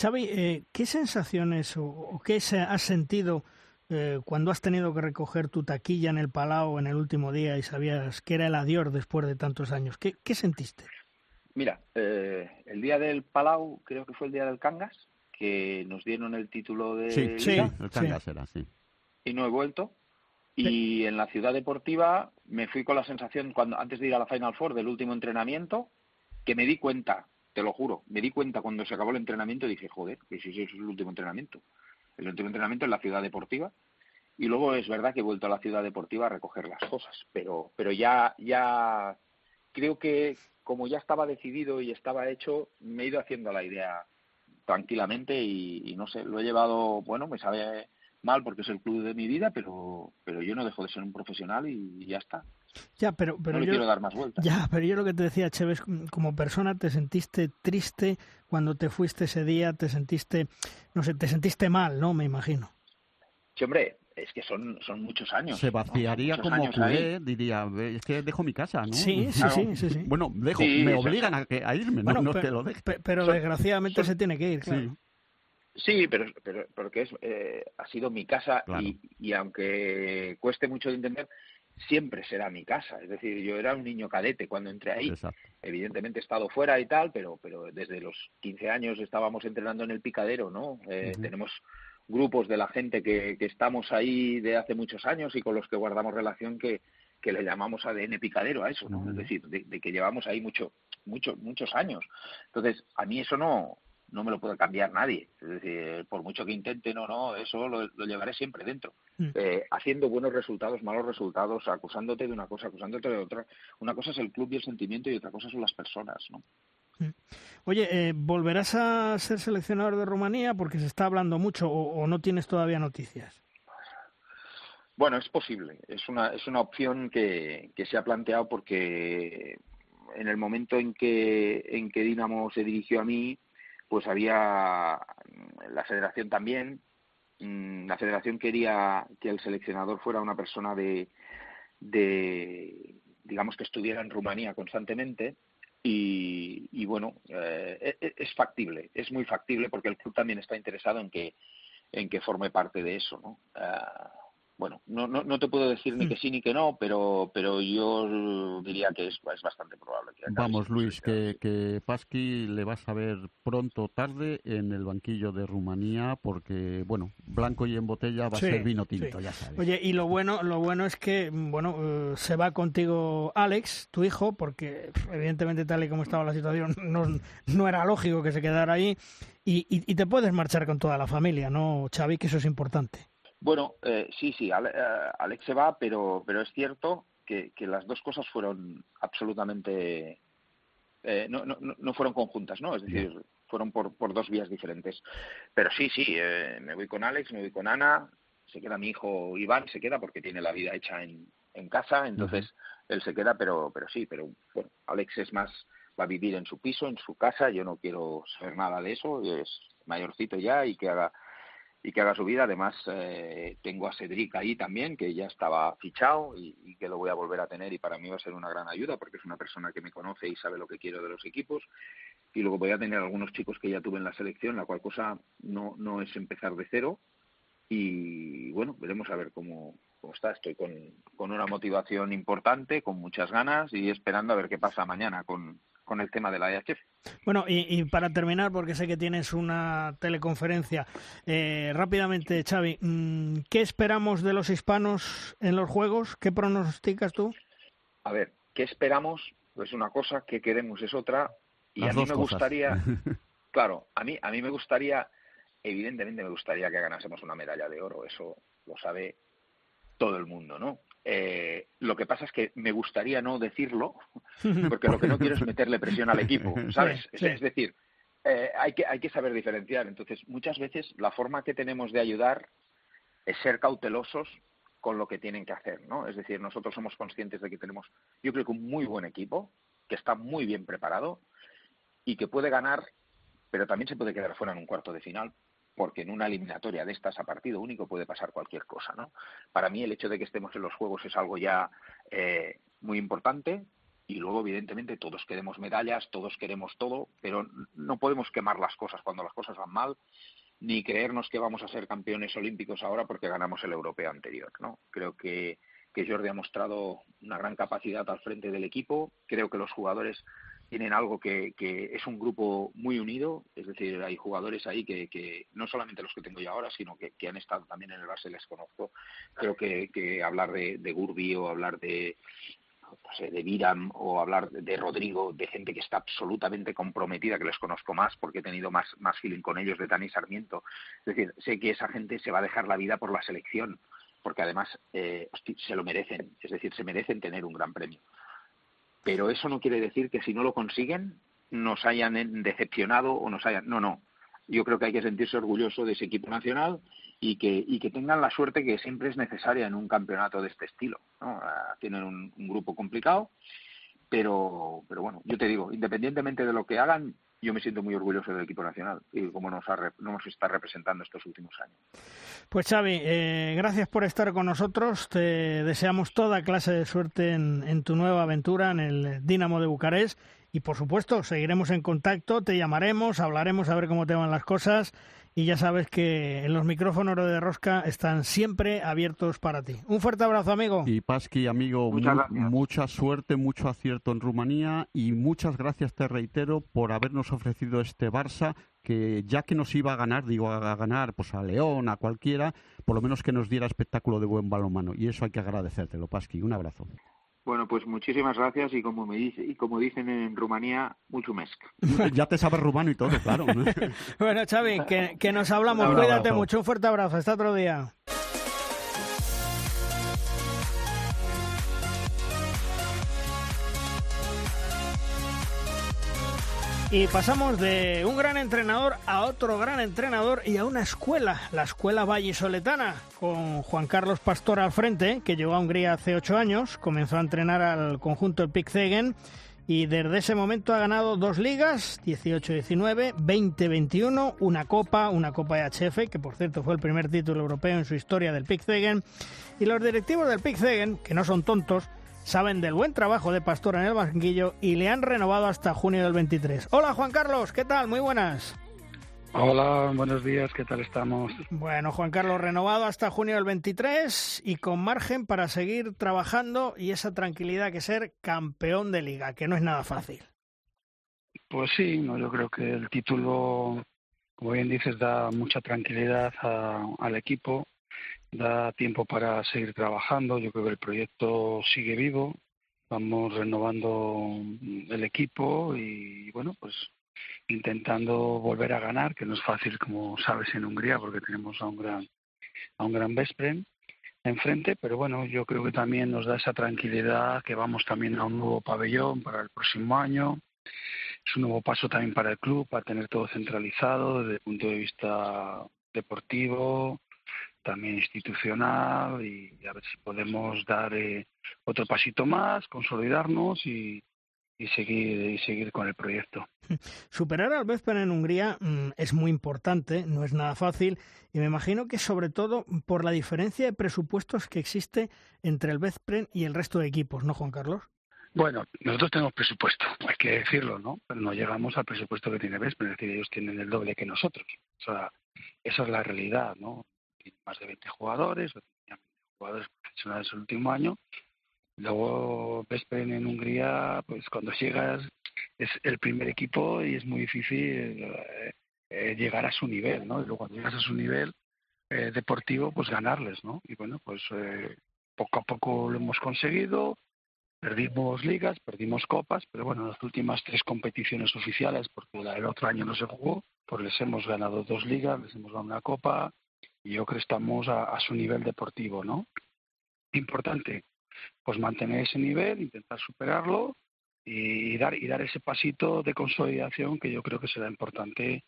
Xavi, eh, ¿qué sensaciones o, qué has sentido eh, cuando has tenido que recoger tu taquilla en el Palau en el último día y sabías que era el adiós después de tantos años? ¿Qué, qué sentiste? Mira, eh, el día del Palau creo que fue el día del Cangas, que nos dieron el título de... Sí, sí el Cangas era, sí. Y no he vuelto. Y en la ciudad deportiva me fui con la sensación, cuando antes de ir a la Final Four del último entrenamiento, que me di cuenta te lo juro, me di cuenta cuando se acabó el entrenamiento y dije, joder, que si ese es el último entrenamiento. El último entrenamiento en la ciudad deportiva y luego es verdad que he vuelto a la ciudad deportiva a recoger las cosas, pero, pero ya, ya creo que como ya estaba decidido y estaba hecho, me he ido haciendo la idea tranquilamente y, no sé, lo he llevado, bueno, me sabe mal porque es el club de mi vida, pero, pero yo no dejo de ser un profesional y, ya está. Ya, pero, pero no yo, quiero dar más vueltas. Ya, pero yo lo que te decía, Chévez, como persona, ¿te sentiste triste cuando te fuiste ese día? ¿Te sentiste, no sé, te sentiste mal, no? Me imagino. Sí, hombre, es que son, son muchos años. Se vaciaría como culé, diría, es que dejo mi casa, ¿no? Sí, sí, sí, sí, Bueno, dejo, me obligan a, a, irme, no, no te lo dejo. Pero desgraciadamente se tiene que ir, claro. Sí, pero, pero porque es, eh, ha sido mi casa y, y aunque cueste mucho de entender, siempre será mi casa. Es decir, yo era un niño cadete cuando entré ahí. Evidentemente he estado fuera y tal, pero, pero desde los 15 años estábamos entrenando en el picadero, ¿no? Eh, tenemos grupos de la gente que, que, estamos ahí de hace muchos años y con los que guardamos relación que, que le llamamos ADN picadero a eso, ¿no? Es decir, de, que llevamos ahí mucho, mucho, muchos años. Entonces, a mí eso no, no me lo puede cambiar nadie. Es decir, por mucho que intente, no, no, eso lo, llevaré siempre dentro. Mm. Eh, haciendo buenos resultados, malos resultados, acusándote de una cosa, acusándote de otra. Una cosa es el club y el sentimiento y otra cosa son las personas, ¿no? Mm. Oye, eh, ¿volverás a ser seleccionador de Rumanía porque se está hablando mucho o, no tienes todavía noticias? Bueno, es posible. Es una, es una opción que, que se ha planteado porque en el momento en que, en que Dinamo se dirigió a mí, pues había la federación también. Mm, la federación quería que el seleccionador fuera una persona de, de digamos que estuviera en Rumanía constantemente y, bueno, eh, e, e, es, factible, es muy factible porque el club también está interesado en que, en que forme parte de eso, ¿no? Ah, bueno, no, no, no te puedo decir ni hmm. que sí ni que no, pero, pero yo diría que es, es bastante probable. Que Vamos, Luis, que, que Pasqui le vas a ver pronto o tarde en el banquillo de Rumanía, porque, bueno, blanco y en botella va a ser vino tinto, ya sabes. Oye, y lo bueno, lo bueno es que, bueno, eh, se va contigo Alex, tu hijo, porque evidentemente tal y como estaba la situación, no, no era lógico que se quedara ahí, y, y, y te puedes marchar con toda la familia, ¿no, Xavi? Que eso es importante. Bueno, eh, sí, sí, eh, Alex se va, pero, pero es cierto que, las dos cosas fueron absolutamente. Eh, no, no, no fueron conjuntas, ¿no? Es decir, fueron por, por dos vías diferentes. Pero sí, sí, me voy con Alex, me voy con Ana, se queda mi hijo Iván, se queda porque tiene la vida hecha en, en casa, entonces él se queda, pero, pero sí, pero bueno, Alex es más, va a vivir en su piso, en su casa, yo no quiero saber nada de eso, es mayorcito ya y que haga y que haga su vida. Además, eh, tengo a Cedric ahí también, que ya estaba fichado y, que lo voy a volver a tener y para mí va a ser una gran ayuda porque es una persona que me conoce y sabe lo que quiero de los equipos. Y luego voy a tener algunos chicos que ya tuve en la selección, la cual cosa no, no es empezar de cero. Y bueno, veremos a ver cómo, cómo está. Estoy con, con una motivación importante, con muchas ganas y esperando a ver qué pasa mañana con, con el tema de la EHF. Bueno, y, para terminar, porque sé que tienes una teleconferencia, eh, rápidamente, Xavi, mm, ¿qué esperamos de los hispanos en los Juegos? ¿Qué pronosticas tú? A ver, ¿qué esperamos? Pues una cosa, ¿qué queremos es otra. Y a mí me gustaría, claro, a mí, a mí me gustaría, evidentemente me gustaría que ganásemos una medalla de oro, eso lo sabe todo el mundo, ¿no? Eh, lo que pasa es que me gustaría no decirlo, porque lo que no quiero es meterle presión al equipo, ¿sabes? Es, decir, eh, hay, que, hay que saber diferenciar. Entonces, muchas veces la forma que tenemos de ayudar es ser cautelosos con lo que tienen que hacer, ¿no? Es decir, nosotros somos conscientes de que tenemos, yo creo que un muy buen equipo, que está muy bien preparado y que puede ganar, pero también se puede quedar fuera en un cuarto de final porque en una eliminatoria de estas a partido único puede pasar cualquier cosa, ¿no? Para mí el hecho de que estemos en los juegos es algo ya eh, muy importante y luego evidentemente todos queremos medallas, todos queremos todo, pero no podemos quemar las cosas cuando las cosas van mal ni creernos que vamos a ser campeones olímpicos ahora porque ganamos el europeo anterior, ¿no? Creo que que Jordi ha mostrado una gran capacidad al frente del equipo. Creo que los jugadores tienen algo que, es un grupo muy unido, es decir, hay jugadores ahí que, no solamente los que tengo yo ahora, sino que, han estado también en el Barça les conozco. Creo que, hablar de, de Gurbi o hablar de, de Viram o hablar de Rodrigo, de gente que está absolutamente comprometida, que les conozco más porque he tenido más, más feeling con ellos, de Dani Sarmiento. Es decir, sé que esa gente se va a dejar la vida por la selección, porque además eh, se lo merecen, es decir, se merecen tener un gran premio. Pero eso no quiere decir que si no lo consiguen nos hayan decepcionado o nos hayan... No, no. Yo creo que hay que sentirse orgulloso de ese equipo nacional y que, y que tengan la suerte que siempre es necesaria en un campeonato de este estilo. Ah, tienen un, grupo complicado, pero, pero bueno, yo te digo, independientemente de lo que hagan, yo me siento muy orgulloso del equipo nacional y cómo nos, nos está representando estos últimos años. Pues Xavi, eh, gracias por estar con nosotros. Te deseamos toda clase de suerte en, en tu nueva aventura en el Dinamo de Bucarest y por supuesto seguiremos en contacto, te llamaremos, hablaremos a ver cómo te van las cosas y ya sabes que en los micrófonos de Rosca están siempre abiertos para ti. Un fuerte abrazo, amigo. Y Pasqui, amigo, mucha suerte, mucho acierto en Rumanía y muchas gracias, te reitero, por habernos ofrecido este Barça que ya que nos iba a ganar, digo a ganar pues a León, a cualquiera, por lo menos que nos diera espectáculo de buen balonmano. Y eso hay que agradecértelo, Pasqui. Un abrazo. Bueno, pues muchísimas gracias y como me dice y como dicen en Rumanía, mucho mesc. ya te sabes rumano y todo, claro. bueno, Xavi, que, que nos hablamos. Cuídate mucho. Un fuerte abrazo. Hasta otro día. Y pasamos de un gran entrenador a otro gran entrenador y a una escuela, la escuela vallisoletana, con Juan Carlos Pastor al frente, que llegó a Hungría hace ocho años, comenzó a entrenar al conjunto el Zegen y desde ese momento ha ganado dos ligas, 18-19, 20-21, una copa, una copa de HF, que por cierto fue el primer título europeo en su historia del Zegen. Y los directivos del Zegen, que no son tontos, saben del buen trabajo de Pastor en el banquillo y le han renovado hasta junio del 23. Hola Juan Carlos, ¿qué tal? Muy buenas. Hola, buenos días, ¿qué tal estamos? Bueno, Juan Carlos, renovado hasta junio del 23 y con margen para seguir trabajando y esa tranquilidad que ser campeón de liga, que no es nada fácil. Pues sí, no, yo creo que el título, como bien dices, da mucha tranquilidad al equipo da tiempo para seguir trabajando. Yo creo que el proyecto sigue vivo. Vamos renovando el equipo y, bueno, pues intentando volver a ganar, que no es fácil, como sabes, en Hungría, porque tenemos a un gran, a un gran Vespren enfrente, pero bueno, yo creo que también nos da esa tranquilidad que vamos también a un nuevo pabellón para el próximo año. Es un nuevo paso también para el club, para tener todo centralizado desde el punto de vista deportivo, también institucional y a ver si podemos dar eh, otro pasito más, consolidarnos y, y seguir y seguir con el proyecto. Superar al Bezpen en Hungría mm, es muy importante, no es nada fácil y me imagino que sobre todo por la diferencia de presupuestos que existe entre el Bezpen y el resto de equipos, ¿no, Juan Carlos? Bueno, nosotros tenemos presupuesto, hay que decirlo, ¿no? Pero no llegamos al presupuesto que tiene Bezpen, es decir, ellos tienen el doble que nosotros. O sea, esa es la realidad, ¿no? Más de 20 jugadores, jugadores profesionales el último año. Luego Vespen en Hungría, pues cuando llegas es el primer equipo y es muy difícil eh, eh, llegar a su nivel, ¿no? Y luego cuando llegas a su nivel eh, deportivo, pues ganarles, ¿no? Y bueno, pues poco a poco lo hemos conseguido. Perdimos ligas, perdimos copas, pero bueno, las últimas tres competiciones oficiales, porque el otro año no se jugó, pues les hemos ganado dos ligas, les hemos dado una copa, y yo creo que estamos a, su nivel deportivo, ¿no? Importante, pues mantener ese nivel, intentar superarlo y, dar y dar ese pasito de consolidación que yo creo que será importante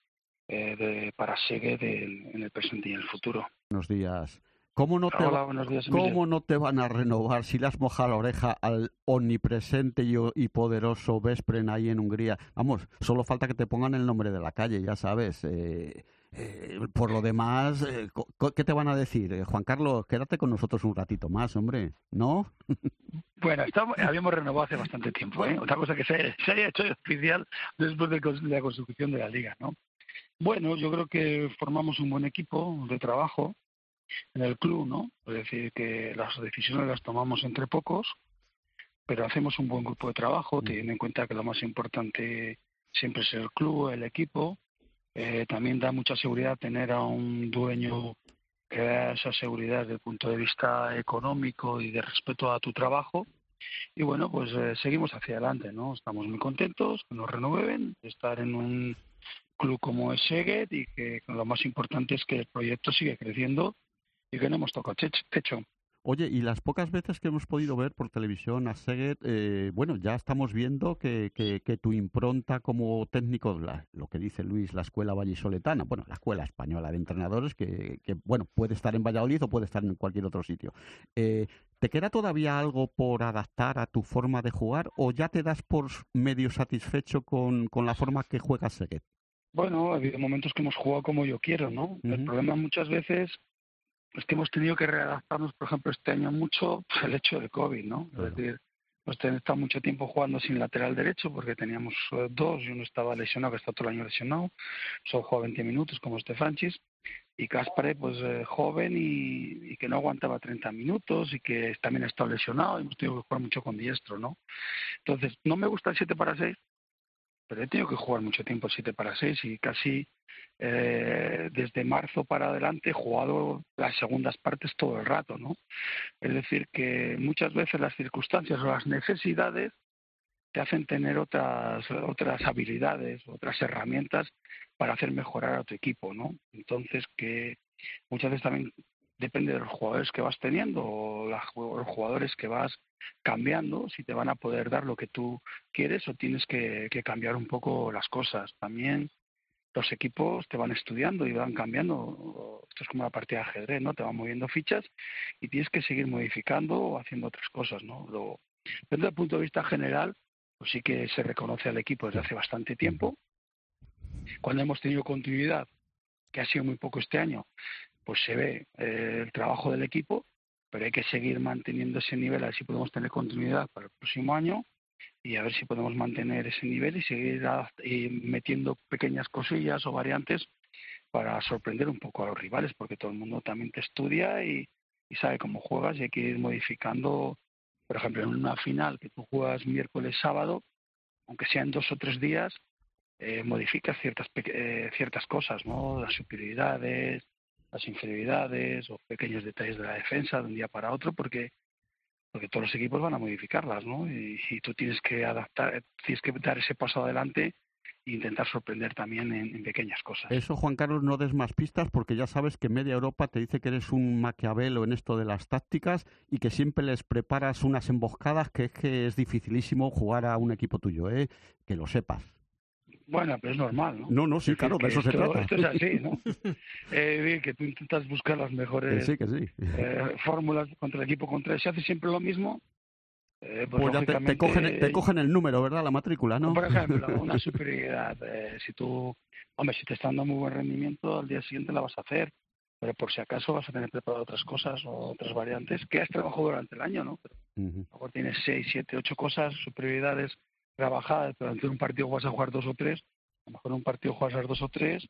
eh, para Segue en el presente y en el futuro. Buenos días. ¿Cómo no, te, ¿Cómo no te van a renovar si le has mojado la oreja al omnipresente y, poderoso Vespren ahí en Hungría? Vamos, solo falta que te pongan el nombre de la calle, ya sabes. Eh, eh, por lo demás, eh, ¿qué te van a decir? Eh, Juan Carlos, quédate con nosotros un ratito más, hombre, ¿no? Bueno, habíamos renovado hace bastante tiempo, ¿eh? Otra cosa que se, se haya hecho oficial después de, la construcción de la liga, ¿no? Bueno, yo creo que formamos un buen equipo de trabajo en el club, ¿no? Es decir, que las decisiones las tomamos entre pocos, pero hacemos un buen grupo de trabajo, mm. teniendo en cuenta que lo más importante siempre es el club, el equipo, eh, también da mucha seguridad tener a un dueño que da esa seguridad desde el punto de vista económico y de respeto a tu trabajo Y bueno, pues eh, seguimos hacia adelante, ¿no? Estamos muy contentos que nos renueven, estar en un club como es Seguet y que lo más importante es que el proyecto sigue creciendo y que no hemos tocado techo. Oye, y las pocas veces que hemos podido ver por televisión a Seguet, eh, bueno, ya estamos viendo que, que, tu impronta como técnico, lo que dice Luis, la escuela vallisoletana, bueno, la escuela española de entrenadores, que, que bueno, puede estar en Valladolid o puede estar en cualquier otro sitio. Eh, ¿Te queda todavía algo por adaptar a tu forma de jugar o ya te das por medio satisfecho con, con la forma que juega Seguet? Bueno, ha habido momentos que hemos jugado como yo quiero, ¿no? El problema muchas veces es que hemos tenido que readaptarnos, por ejemplo, este año mucho pues, el hecho del COVID, ¿no? Es decir, hemos estado mucho tiempo jugando sin lateral derecho porque teníamos eh, dos y uno estaba lesionado, que está todo el año lesionado, solo juega 20 minutos como Stefanchis, y Caspare, pues eh, joven y, que no aguantaba 30 minutos y que también ha estado lesionado y hemos tenido que jugar mucho con diestro, ¿no? Entonces, no me gusta el 7 para 6, pero he tenido que jugar mucho tiempo el 7 para 6 y casi eh, desde marzo para adelante he jugado las segundas partes todo el rato, ¿no? Es decir, que muchas veces las circunstancias o las necesidades te hacen tener otras otras habilidades, otras herramientas para hacer mejorar a tu equipo, ¿no? Entonces que muchas veces también depende de los jugadores que vas teniendo o los jugadores que vas cambiando, si te van a poder dar lo que tú quieres o tienes que, que cambiar un poco las cosas. También los equipos te van estudiando y van cambiando. Esto es como una partida de ajedrez, ¿no? Te van moviendo fichas y tienes que seguir modificando o haciendo otras cosas, ¿no? Lo, desde el punto de vista general, pues sí que se reconoce al equipo desde hace bastante tiempo. Cuando hemos tenido continuidad, que ha sido muy poco este año, pues se ve eh, el trabajo del equipo, pero hay que seguir manteniendo ese nivel, a ver si podemos tener continuidad para el próximo año y a ver si podemos mantener ese nivel y seguir metiendo pequeñas cosillas o variantes para sorprender un poco a los rivales, porque todo el mundo también te estudia y, sabe cómo juegas y hay que ir modificando, por ejemplo, en una final que tú juegas miércoles, sábado, aunque sean dos o tres días, eh, modificas ciertas, eh, ciertas cosas, ¿no? Las superioridades, las inferioridades o pequeños detalles de la defensa de un día para otro, porque porque todos los equipos van a modificarlas, ¿no? Y, tú tienes que adaptar, tienes que dar ese paso adelante e intentar sorprender también en, pequeñas cosas. Eso, Juan Carlos, no des más pistas porque ya sabes que media Europa te dice que eres un maquiavelo en esto de las tácticas y que siempre les preparas unas emboscadas que es que es dificilísimo jugar a un equipo tuyo, ¿eh? Que lo sepas. Bueno, pero es normal, ¿no? No, no, sí, claro, de eso se trata. Esto es así, ¿no? eh, que tú intentas buscar las mejores eh, fórmulas contra el equipo contra Si hace siempre lo mismo, eh, pues, pues ya te, cogen, te, cogen, el número, ¿verdad? La matrícula, ¿no? Por ejemplo, una superioridad. Eh, si tú, hombre, si te están dando muy buen rendimiento, al día siguiente la vas a hacer. Pero por si acaso vas a tener preparado otras cosas o otras variantes que has trabajado durante el año, ¿no? Pero a lo mejor tienes seis, siete, ocho cosas, superioridades trabajadas, pero en un partido vas a jugar dos o tres, a lo mejor en un partido juegas las dos o tres,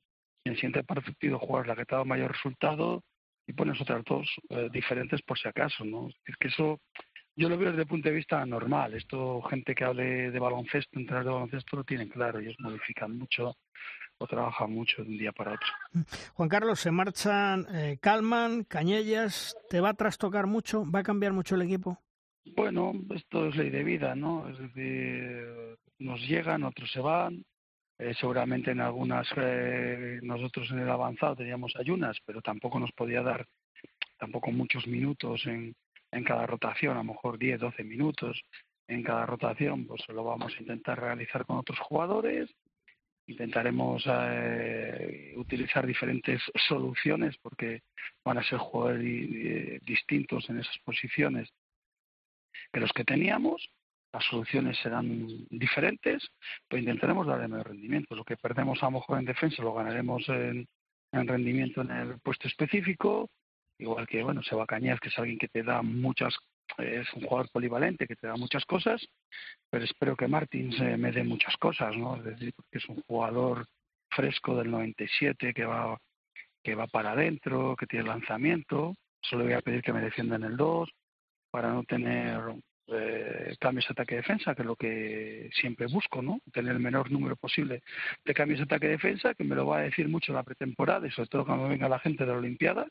y en el siguiente partido juegas la que te ha dado mayor resultado y pones otras dos eh, diferentes por si acaso, ¿no? Es que eso yo lo veo desde el punto de vista normal. Esto, gente que hable de baloncesto, entrar de baloncesto, lo tienen claro. Ellos modifican mucho o trabajan mucho de un día para otro. Juan Carlos, se marchan eh, Calman, Cañellas. ¿Te va a trastocar mucho? ¿Va a cambiar mucho el equipo? Bueno, esto es ley de vida, ¿no? Es decir, nos llegan, otros se van. Eh, seguramente en algunas, eh, nosotros en el avanzado teníamos ayunas, pero tampoco nos podía dar tampoco muchos minutos en, en cada rotación, a lo mejor 10, 12 minutos en cada rotación, pues lo vamos a intentar realizar con otros jugadores. Intentaremos eh, utilizar diferentes soluciones porque van a ser jugadores distintos en esas posiciones que los que teníamos. Las soluciones serán diferentes, pero intentaremos darle medio rendimiento. Lo que perdemos a lo mejor en defensa lo ganaremos en, rendimiento en el puesto específico. Igual que, bueno, Seba Cañas, que es alguien que te da muchas, es un jugador polivalente que te da muchas cosas, pero espero que Martins me dé muchas cosas, ¿no? Es decir, porque es un jugador fresco del 97 que va que va para adentro, que tiene lanzamiento. Solo voy a pedir que me defienda en el 2 para no tener eh, cambios ataque-defensa, que es lo que siempre busco, ¿no? Tener el menor número posible de cambios ataque-defensa, que me lo va a decir mucho la pretemporada y sobre todo cuando venga la gente de las Olimpiadas.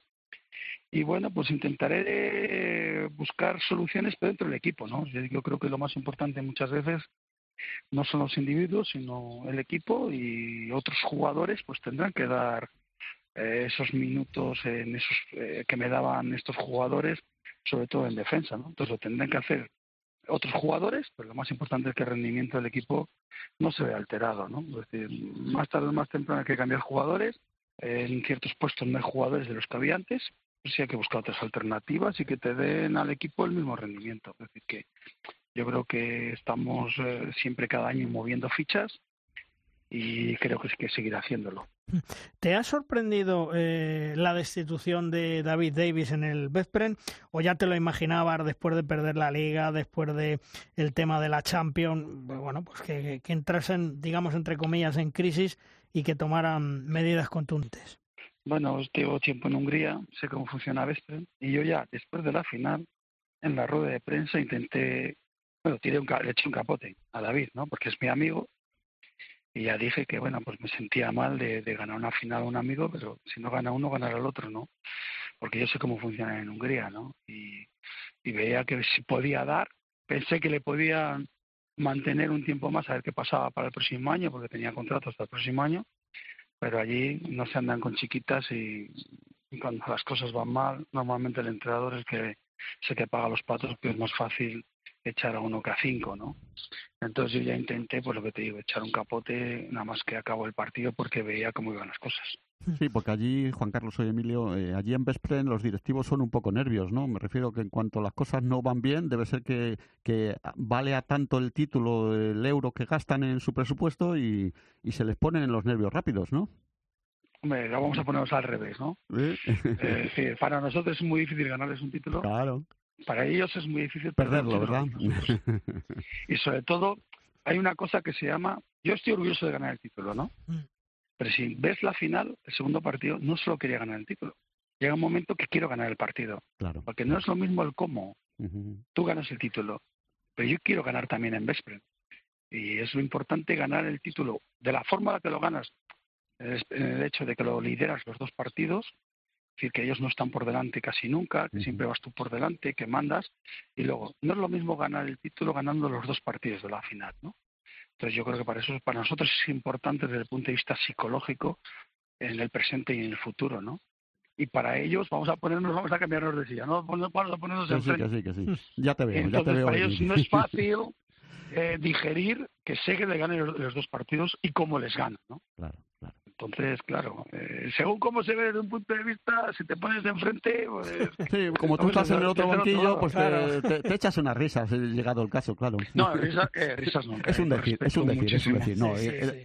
y bueno, pues intentaré buscar soluciones dentro del equipo, ¿no? Yo creo que lo más importante muchas veces no son los individuos, sino el equipo y otros jugadores, pues tendrán que dar eh, esos minutos en esos eh, que me daban estos jugadores, sobre todo en defensa, ¿no? Entonces lo tendrán que hacer otros jugadores, pero lo más importante es que el rendimiento del equipo no se vea alterado, ¿no? Es decir, más tarde o más temprano hay que cambiar jugadores, en ciertos puestos no hay jugadores de los que había antes, pues sí hay que buscar otras alternativas y que te den al equipo el mismo rendimiento. Es decir, que yo creo que estamos eh, siempre cada año moviendo fichas y creo que hay que seguir haciéndolo. ¿Te ha sorprendido eh, la destitución de David Davis en el Bethpren o ya te lo imaginabas después de perder la liga, después de el tema de la Champions, bueno, pues que, que entrasen, digamos, entre comillas, en crisis y que tomaran medidas contundentes? Bueno, llevo tiempo en Hungría, sé cómo funciona Bethpren y yo ya, después de la final, en la rueda de prensa intenté, bueno, tiré un, le eché un capote a David, ¿no? Porque es mi amigo y ya dije que bueno pues me sentía mal de, ganar una final a un amigo pero si no gana uno ganará el otro no porque yo sé cómo funciona en Hungría no y, veía que si podía dar. Pensé que le podía mantener un tiempo más a ver qué pasaba para el próximo año porque tenía contrato hasta el próximo año. Pero allí no se andan con chiquitas y, cuando las cosas van mal normalmente el entrenador es que se que paga los patos que es más fácil echar a uno que a cinco, ¿no? Entonces yo ya intenté, pues lo que te digo, echar un capote nada más que acabó el partido porque veía cómo iban las cosas. Sí, porque allí, Juan Carlos y Emilio, eh, allí en Vespren los directivos son un poco nervios, ¿no? Me refiero que en cuanto las cosas no van bien, debe ser que, que vale a tanto el título, el euro que gastan en su presupuesto y, y se les ponen los nervios rápidos, ¿no? Hombre, vamos a ponernos al revés, ¿no? Eh, para nosotros es muy difícil ganarles un título. Claro para ellos es muy difícil perderlo, ¿verdad? y sobre todo, hay una cosa que se llama, yo estoy orgulloso de ganar el título, ¿no? Mm. Pero si ves la final, el segundo partido, no solo quería ganar el título. Llega un momento que quiero ganar el partido. Claro. Porque no es lo mismo el cómo. Tú ganas el título, pero yo quiero ganar también en Vespre. Y es lo importante ganar el título de la forma en la que lo ganas, en el hecho de que lo lideras los dos partidos, decir, que ellos no están por delante casi nunca, que siempre vas tú por delante, que mandas, y luego, no es lo mismo ganar el título ganando los dos partidos de la final, ¿no? Entonces yo creo que para eso, para nosotros es importante desde el punto de vista psicológico en el presente y en el futuro, ¿no? Y para ellos vamos a ponernos, vamos a cambiarnos de silla, ¿no? Vamos a ponernos en frente. Sí, que sí, que sí. Ya te veo, ya te veo. Para ellos no es fácil eh, digerir que sé que le ganen los, los, dos partidos y cómo les ganan, ¿no? Claro. Entonces, claro, eh, según cómo se ve desde un punto de vista, si te pones de enfrente, pues... Sí, como tú estás en el otro banquillo, pues te, echas una risa, si llegado el caso, claro. No, eh, risas nunca. Es un eh, decir, es un decir, es un decir. No,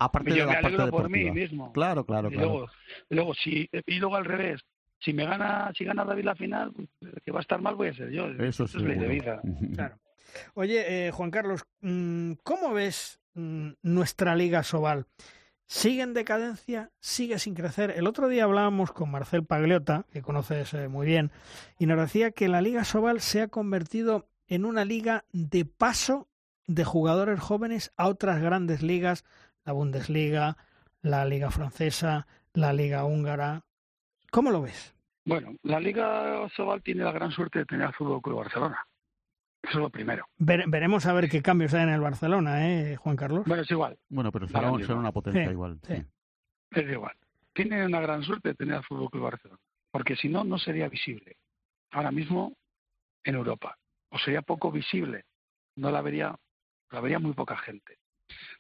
aparte de la parte por mí mismo. Claro, claro, y Luego, luego, si, y luego al revés, si me gana, si gana David la final, pues, que va a estar mal voy a ser yo. Eso, es ley de vida. Claro. Oye, Juan Carlos, mm, ¿cómo ves mm, nuestra Liga Sobal? Sigue en decadencia, sigue sin crecer. El otro día hablábamos con Marcel Pagliota, que conoces eh, muy bien, y nos decía que la Liga Sobal se ha convertido en una liga de paso de jugadores jóvenes a otras grandes ligas, la Bundesliga, la Liga Francesa, la Liga Húngara. ¿Cómo lo ves? Bueno, la Liga Sobal tiene la gran suerte de tener al Fútbol Club Barcelona. Eso es lo primero. veremos a ver qué cambios hay en el Barcelona, ¿eh, Juan Carlos? Bueno, es igual. Bueno, pero será, una potencia igual. Sí. Es igual. Tiene una gran suerte de tener al Fútbol Club Barcelona, porque si no, no sería visible. Ahora mismo en Europa. O sería poco visible. No la vería, la vería muy poca gente.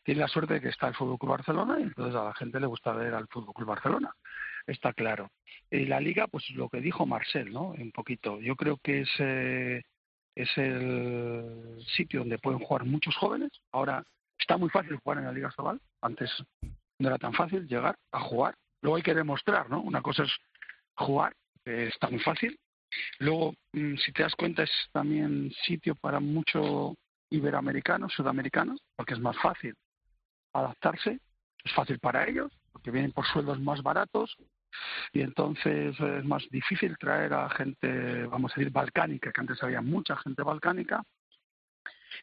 Tiene la suerte de que está el Fútbol Club Barcelona y entonces a la gente le gusta ver al Fútbol Club Barcelona. Está claro. Y la liga, pues lo que dijo Marcel, ¿no? Un poquito. Yo creo que es eh, es el sitio donde pueden jugar muchos jóvenes. Ahora está muy fácil jugar en la Liga Sobal. Antes no era tan fácil llegar a jugar. Luego hay que demostrar, ¿no? Una cosa es jugar, que está muy fácil. Luego, mm, si te das cuenta, es también sitio para mucho iberoamericano, sudamericano, porque es más fácil adaptarse. Es fácil para ellos, porque vienen por sueldos más baratos, y entonces es más difícil traer a gente, vamos a decir, balcánica, que antes había mucha gente balcánica.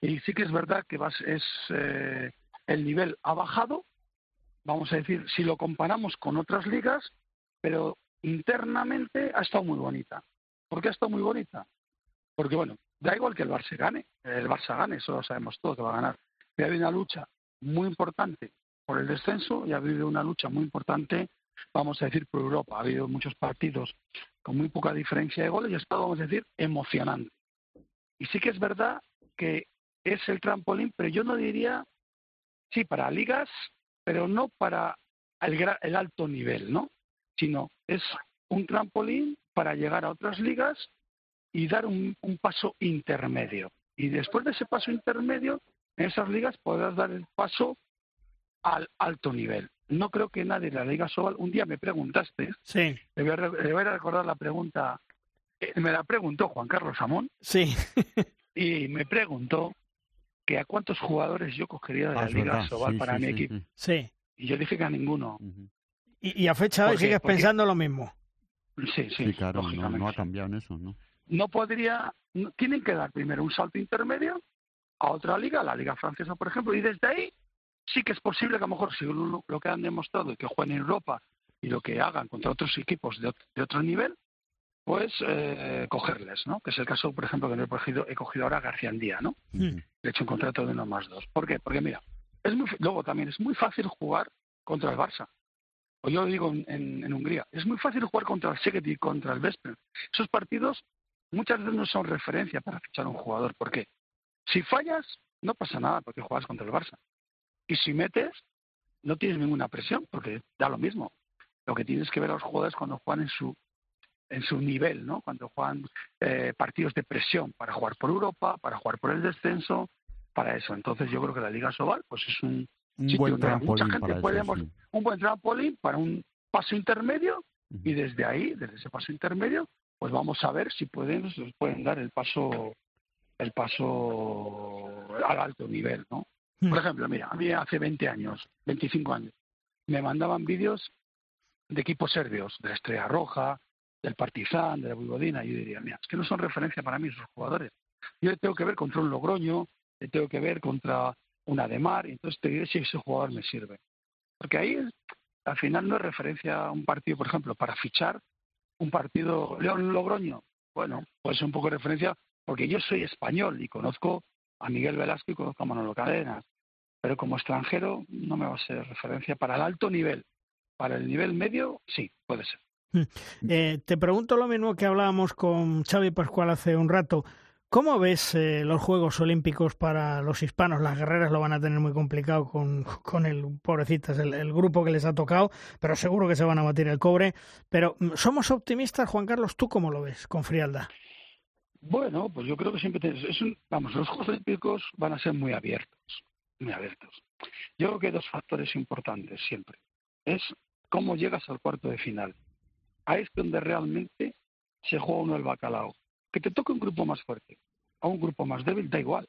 Y sí que es verdad que es eh, el nivel ha bajado, vamos a decir, si lo comparamos con otras ligas, pero internamente ha estado muy bonita. ¿Por qué ha estado muy bonita? Porque, bueno, da igual que el Barça gane, el Barça gane, eso lo sabemos todos que va a ganar. ha habido una lucha muy importante por el descenso y ha habido una lucha muy importante, vamos a decir, por Europa. Ha habido muchos partidos con muy poca diferencia de goles y ha estado, vamos a decir, emocionante. Y sí que es verdad que es el trampolín, pero yo no diría, sí, para ligas, pero no para el, el alto nivel, ¿no? Sino es un trampolín para llegar a otras ligas y dar un, paso intermedio. Y después de ese paso intermedio, en esas ligas podrás dar el paso al alto nivel. No creo que nadie la Liga Sobal, un día me preguntaste, sí. le, voy a, recordar la pregunta, eh, me la preguntó Juan Carlos Amón, sí. y me preguntó que a cuántos jugadores yo cogería de la ah, Liga Sobal para mi equipo. Sí. Y yo dije que a ninguno. y, a fecha de hoy sigues pensando lo mismo. Sí, sí, claro, no, ha cambiado en eso, ¿no? No podría, tienen que dar primero un salto intermedio a otra liga, la liga francesa, por ejemplo, y desde ahí sí que es posible que a lo mejor si lo, que han demostrado y que jueguen en Europa y lo que hagan contra otros equipos de, otro nivel, pues eh, cogerles, ¿no? Que es el caso, por ejemplo, que no he cogido, he cogido ahora a García Andía, ¿no? Mm. he hecho un contrato de uno más dos. ¿Por qué? Porque mira, es muy, luego también es muy fácil jugar contra el Barça o yo digo en, Hungría, es muy fácil jugar contra el Szeged y contra el Vesper. Esos partidos muchas veces no son referencia para fichar a un jugador. ¿Por qué? Si fallas, no pasa nada porque juegas contra el Barça. Y si metes, no tienes ninguna presión porque da lo mismo. Lo que tienes que ver a los jugadores cuando juegan en su en su nivel, ¿no? Cuando juegan eh, partidos de presión para jugar por Europa, para jugar por el descenso, para eso. Entonces yo creo que la Liga Sobal pues es un, un buen trampolín para un buen trampolín para un paso intermedio y desde ahí, desde ese paso intermedio, pues vamos a ver si pueden, pueden dar el paso el paso al alto nivel, ¿no? Hmm. Por ejemplo, mira, a mí hace 20 años, 25 años, me mandaban vídeos de equipos serbios, de la Estrella Roja, del Partizan, de la Buivodina, y yo diría, mira, es que no son referencia para mí esos jugadores. Yo tengo que ver contra un Logroño, tengo que ver contra una de mar, y entonces te diré si ese jugador me sirve. Porque ahí al final no es referencia a un partido, por ejemplo, para fichar un partido León Logroño. Bueno, puede ser un poco de referencia porque yo soy español y conozco a Miguel Velasco y conozco a Manolo Cadenas. Pero como extranjero no me va a ser referencia para el alto nivel. Para el nivel medio, sí, puede ser. Hmm. Eh, te pregunto lo mismo que hablábamos con Xavi Pascual hace un rato. ¿Cómo ves eh, los Juegos Olímpicos para los hispanos? Las guerreras lo van a tener muy complicado con, con el, pobrecitas, el, grupo que les ha tocado, pero seguro que se van a batir el cobre. Pero, mm, ¿somos optimistas, Juan Carlos? ¿Tú cómo lo ves, con frialdad? Bueno, pues yo creo que siempre es un, vamos, los Juegos Olímpicos van a ser muy abiertos, muy abiertos. Yo creo que hay dos factores importantes siempre. Es cómo llegas al cuarto de final. Ahí es donde realmente se juega uno el bacalao que te toque un grupo más fuerte o un grupo más débil, da igual.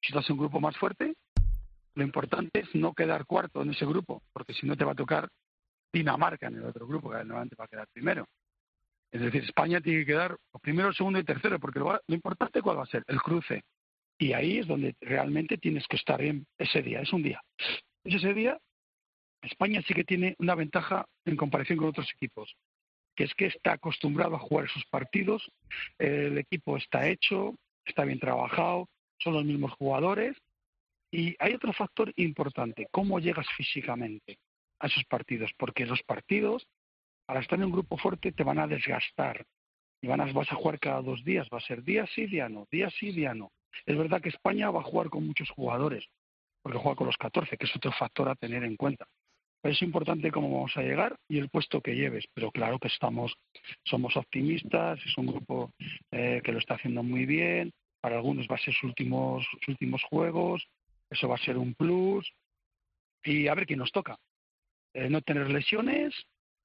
Si estás en un grupo más fuerte, lo importante es no quedar cuarto en ese grupo, porque si no te va a tocar Dinamarca en el otro grupo, que normalmente va a quedar primero. Es decir, España tiene que quedar primero, segundo y tercero, porque lo, importante cuál va a ser, el cruce. Y ahí es donde realmente tienes que estar bien ese día, es un día. Ese día, España sí que tiene una ventaja en comparación con otros equipos que es que está acostumbrado a jugar sus partidos, el equipo está hecho, está bien trabajado, son los mismos jugadores. Y hay otro factor importante, cómo llegas físicamente a esos partidos, porque los partidos, al estar en un grupo fuerte, te van a desgastar. Y van a, vas a jugar cada dos días, va a ser día sí, día no, día sí, día no. Es verdad que España va a jugar con muchos jugadores, porque juega con los 14, que es otro factor a tener en cuenta es importante cómo vamos a llegar y el puesto que lleves, pero claro que estamos, somos optimistas, es un grupo eh, que lo está haciendo muy bien, para algunos va a ser sus últimos, sus últimos juegos, eso va a ser un plus, y a ver quién nos toca. Eh, no tener lesiones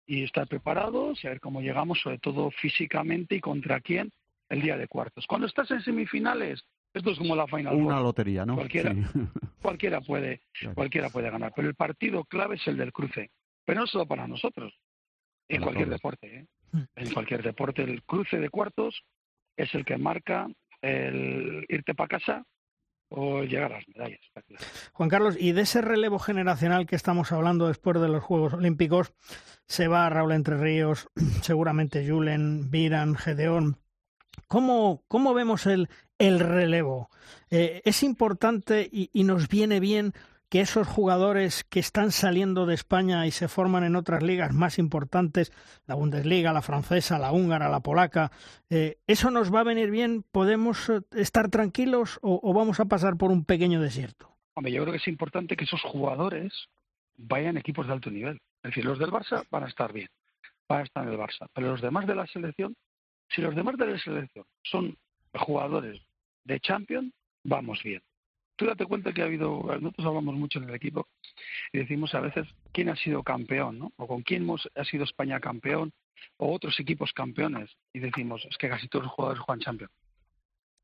y estar preparados y a ver cómo llegamos, sobre todo físicamente y contra quién el día de cuartos. Cuando estás en semifinales, esto es como la Final Una lotería, ¿no? Cualquiera, cualquiera, puede, cualquiera puede ganar. Pero el partido clave es el del cruce. Pero no solo para nosotros. En cualquier deporte. ¿eh? En cualquier deporte. El cruce de cuartos es el que marca el irte para casa o llegar a las medallas. Juan Carlos, y de ese relevo generacional que estamos hablando después de los Juegos Olímpicos, se va Raúl Entre Ríos, seguramente Julen, Viran, Gedeón, ¿Cómo, cómo vemos el, el relevo? Eh, ¿Es importante y, y nos viene bien que esos jugadores que están saliendo de España y se forman en otras ligas más importantes, la Bundesliga, la francesa, la húngara, la polaca, eh, ¿eso nos va a venir bien? ¿Podemos eh, estar tranquilos o, vamos a pasar por un pequeño desierto? Hombre, yo creo que es importante que esos jugadores vayan equipos de alto nivel. Es decir, los del Barça van a estar bien, van a estar en el Barça, pero los demás de la selección, si los demás de la selección son jugadores de Champions, vamos bien tú date cuenta que ha habido, nosotros hablamos mucho en el equipo y decimos a veces quién ha sido campeón, ¿no? O con quién hemos, ha sido España campeón o otros equipos campeones y decimos es que casi todos los jugadores juegan champion.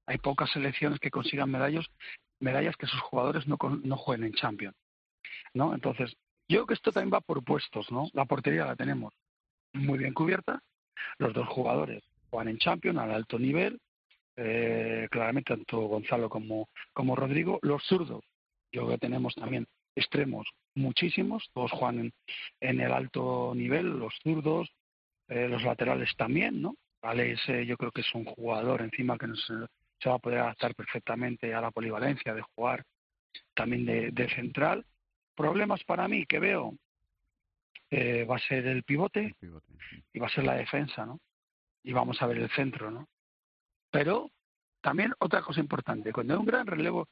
Hay pocas selecciones que consigan medallas, medallas que sus jugadores no, no jueguen en champion, ¿no? Entonces, yo creo que esto también va por puestos, ¿no? La portería la tenemos muy bien cubierta, los dos jugadores juegan en champion al alto nivel, eh, claramente tanto Gonzalo como, como Rodrigo. Los zurdos, yo creo que tenemos también extremos muchísimos, todos juegan en, el alto nivel, los zurdos, eh, los laterales también, ¿no? Alex yo creo que es un jugador encima que se va a poder adaptar perfectamente a la polivalencia de jugar también de, central. Problemas para mí que veo eh, va a ser el pivote, y va a ser la defensa, ¿no? Y vamos a ver el centro, ¿no? Pero también otra cosa importante, cuando hay un gran relevo,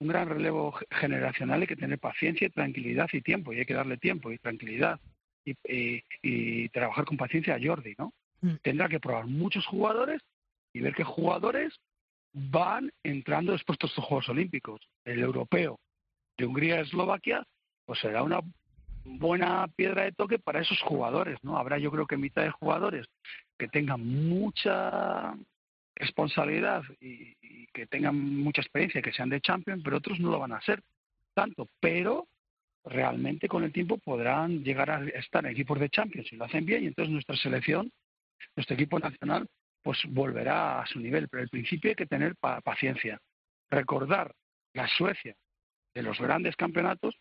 un gran relevo generacional hay que tener paciencia, tranquilidad y tiempo, y hay que darle tiempo y tranquilidad y, trabajar con paciencia a Jordi, ¿no? Mm. Tendrá que probar muchos jugadores y ver qué jugadores van entrando después de estos Juegos Olímpicos. El europeo de Hungría Eslovaquia, pues será una buena piedra de toque para esos jugadores, ¿no? Habrá yo creo que mitad de jugadores que tengan mucha responsabilidad y, que tengan mucha experiencia, que sean de champion, pero otros no lo van a ser tanto. Pero realmente con el tiempo podrán llegar a estar en equipos de champions si lo hacen bien y entonces nuestra selección, nuestro equipo nacional, pues volverá a su nivel. Pero al principio hay que tener paciencia. Recordar la Suecia de los grandes campeonatos,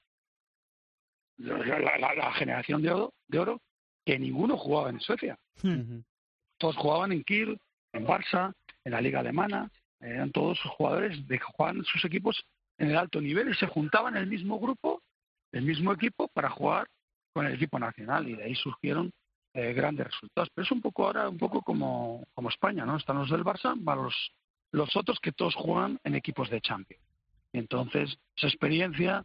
la, generación de oro, de oro, que ninguno jugaba en Suecia. Hmm. Todos jugaban en Kiel, en Barça, en la liga alemana, eran todos jugadores de que jugaban sus equipos en el alto nivel y se juntaban el mismo grupo, el mismo equipo, para jugar con el equipo nacional y de ahí surgieron eh, grandes resultados. Pero es un poco ahora, un poco como, como España, ¿no? Están los del Barça, van los, los otros que todos juegan en equipos de Champions. Y entonces, esa experiencia,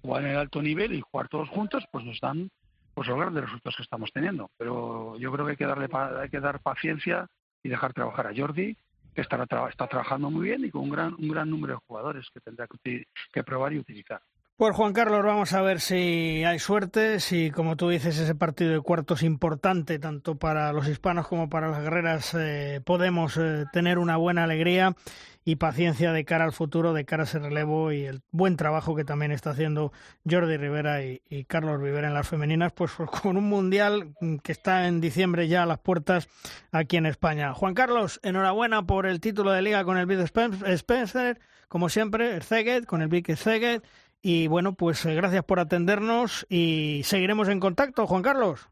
jugar en el alto nivel y jugar todos juntos, pues nos dan pues los grandes resultados que estamos teniendo. Pero yo creo que hay que darle hay que dar paciencia y dejar trabajar a Jordi que está trabajando muy bien y con un gran, un gran número de jugadores que tendrá que, probar y utilizar. Pues Juan Carlos, vamos a ver si hay suerte, si como tú dices ese partido de cuartos importante tanto para los hispanos como para las guerreras eh, podemos eh, tener una buena alegría y paciencia de cara al futuro, de cara a ese relevo y el buen trabajo que también está haciendo Jordi Rivera y, Carlos Rivera en las femeninas, pues, con un mundial que está en diciembre ya a las puertas aquí en España. Juan Carlos, enhorabuena por el título de liga con el Big Spencer, como siempre, el Zeget, con el Big Zeget. Y bueno, pues eh, gracias por atendernos y seguiremos en contacto, Juan Carlos.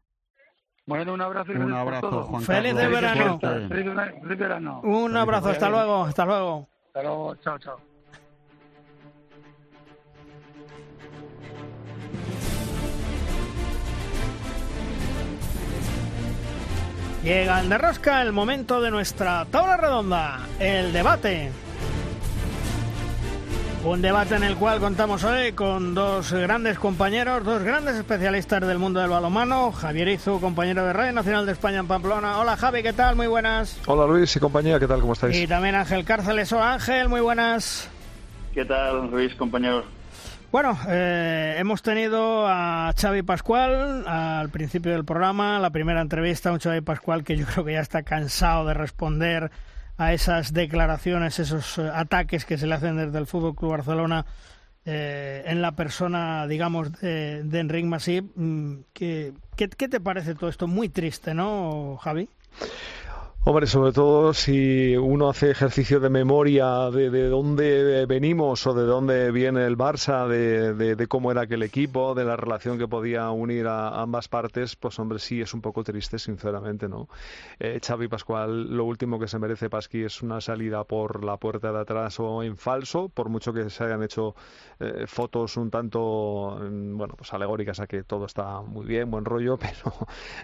Bueno, un abrazo. un abrazo, Juan Feliz de verano. Feliz, verano. Un abrazo, hasta luego, hasta luego. Hasta luego, chao, chao. Llega el de rosca el momento de nuestra tabla redonda, el debate. Un debate en el cual contamos hoy con dos grandes compañeros, dos grandes especialistas del mundo del balonmano. Javier Izu, compañero de Radio Nacional de España en Pamplona. Hola Javi, ¿qué tal? Muy buenas. Hola Luis y compañía, ¿qué tal? ¿Cómo estáis? Y también Ángel Cárceles. Hola Ángel, muy buenas. ¿Qué tal Luis, compañero? Bueno, eh, hemos tenido a Xavi Pascual al principio del programa, la primera entrevista, un Xavi Pascual que yo creo que ya está cansado de responder a esas declaraciones, esos eh, ataques que se le hacen desde el Fútbol Club Barcelona eh, en la persona, digamos, de, de Enric Masip. Mm, ¿Qué, ¿Qué, te parece todo esto? Muy triste, ¿no, Javi? Hombre, sobre todo si uno hace ejercicio de memoria de, de dónde venimos o de dónde viene el Barça, de, cómo era aquel equipo, de la relación que podía unir a ambas partes, pues hombre, sí es un poco triste, sinceramente, ¿no? Eh, Xavi Pascual, lo último que se merece Pasqui es una salida por la puerta de atrás o en falso, por mucho que se hayan hecho eh, fotos un tanto, mm, bueno, pues alegóricas a que todo está muy bien, buen rollo, pero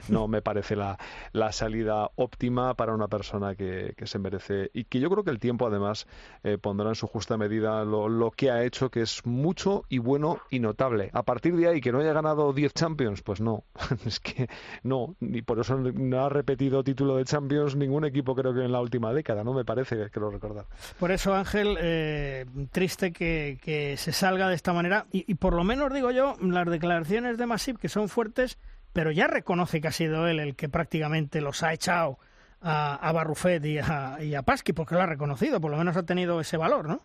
no me parece la salida óptima para una persona que, se merece y que yo creo que el tiempo además eh, pondrá en su justa medida lo, que ha hecho, que es mucho y bueno y notable. A partir de ahí, que no haya ganado 10 Champions, pues no, es que no, ni por eso no ha repetido título de Champions ningún equipo creo que en la última década, no me parece que lo recordar. Por eso, Ángel, eh, triste que, se salga de esta manera y, y por lo menos digo yo, las declaraciones de Masip que son fuertes, pero ya reconoce que ha sido él el que prácticamente los ha echado a, a Barrufet y a, a Pasqui, porque lo ha reconocido, por lo menos ha tenido ese valor, ¿no?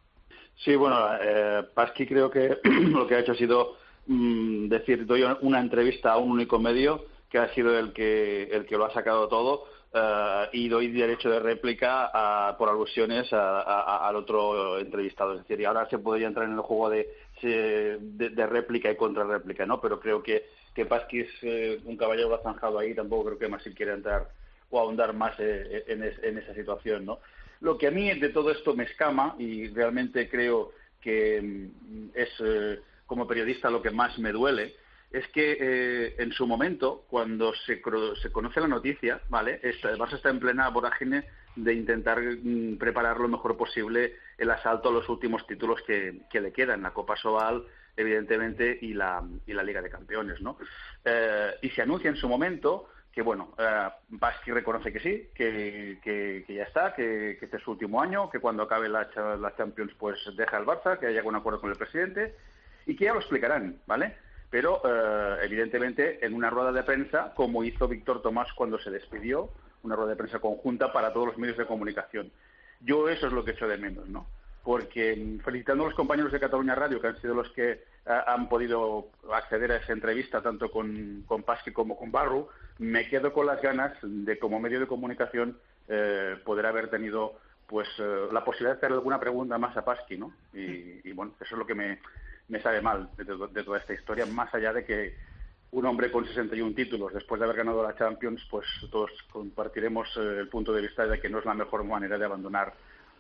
Sí, bueno, eh, Pasqui creo que lo que ha hecho ha sido mm, decir, doy una entrevista a un único medio que ha sido el que, el que lo ha sacado todo eh, y doy derecho de réplica a, por alusiones al otro entrevistado. Es decir, y ahora se podría entrar en el juego de, de, réplica y contrarréplica, ¿no? Pero creo que, que Pasqui es eh, un caballero zanjado ahí, tampoco creo que más si quiere entrar o ahondar más eh, en, esa situación, ¿no? Lo que a mí de todo esto me escama y realmente creo que mm, es eh, como periodista lo que más me duele es que eh, en su momento, cuando se, se, conoce la noticia, ¿vale? el Barça está en plena vorágine de intentar mm, preparar lo mejor posible el asalto a los últimos títulos que, le quedan, la Copa Sobal, evidentemente, y la, y la Liga de Campeones, ¿no? y se anuncia en su momento que bueno, eh, reconoce que sí, que, que, ya está, que, este es su último año, que cuando acabe la, la, Champions pues deja el Barça, que haya un acuerdo con el presidente y que ya lo explicarán, ¿vale? Pero eh, evidentemente en una rueda de prensa, como hizo Víctor Tomás cuando se despidió, una rueda de prensa conjunta para todos los medios de comunicación. Yo eso es lo que echo de menos, ¿no? Porque felicitando a los compañeros de Cataluña Radio, que han sido los que eh, han podido acceder a esa entrevista, tanto con, con Pasqui como con Barru, me quedo con las ganas de, como medio de comunicación, eh, poder haber tenido pues eh, la posibilidad de hacer alguna pregunta más a Pasqui, ¿no? Y, bueno, eso es lo que me, me sabe mal de, toda esta historia, más allá de que un hombre con 61 títulos, después de haber ganado la Champions, pues todos compartiremos eh, el punto de vista de que no es la mejor manera de abandonar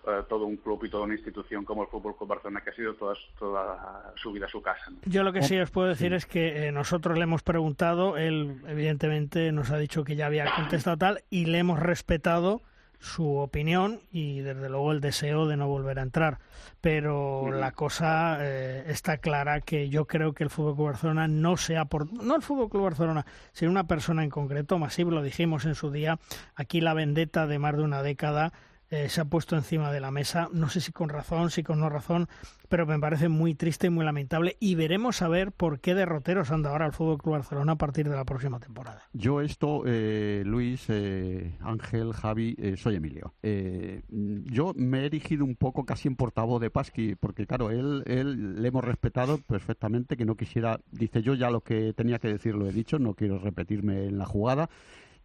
eh, todo un club y toda una institución como el Fútbol Club Barcelona, que ha sido toda, toda su vida su casa. Yo lo que sí os puedo decir es que eh, nosotros le hemos preguntado, él evidentemente nos ha dicho que ya había contestado tal y le hemos respetado su opinión y desde luego el deseo de no volver a entrar. Pero la cosa eh, está clara que yo creo que el Fútbol Club Barcelona no sea por no el Fútbol Club Barcelona, sino una persona en concreto, Masivo lo dijimos en su día, aquí la vendetta de más de una década eh, se ha puesto encima de la mesa, no sé si con razón, si con no razón, pero me parece muy triste y muy lamentable y veremos a ver por qué derroteros anda ahora el Fútbol Club Barcelona a partir de la próxima temporada. Yo esto, eh, Luis, eh, Ángel, Javi, soy Emilio. yo me he erigido un poco casi en portavoz de Pasqui, porque claro, él, él le hemos respetado perfectamente, que no quisiera, dice yo ya lo que tenía que decir lo he dicho, no quiero repetirme en la jugada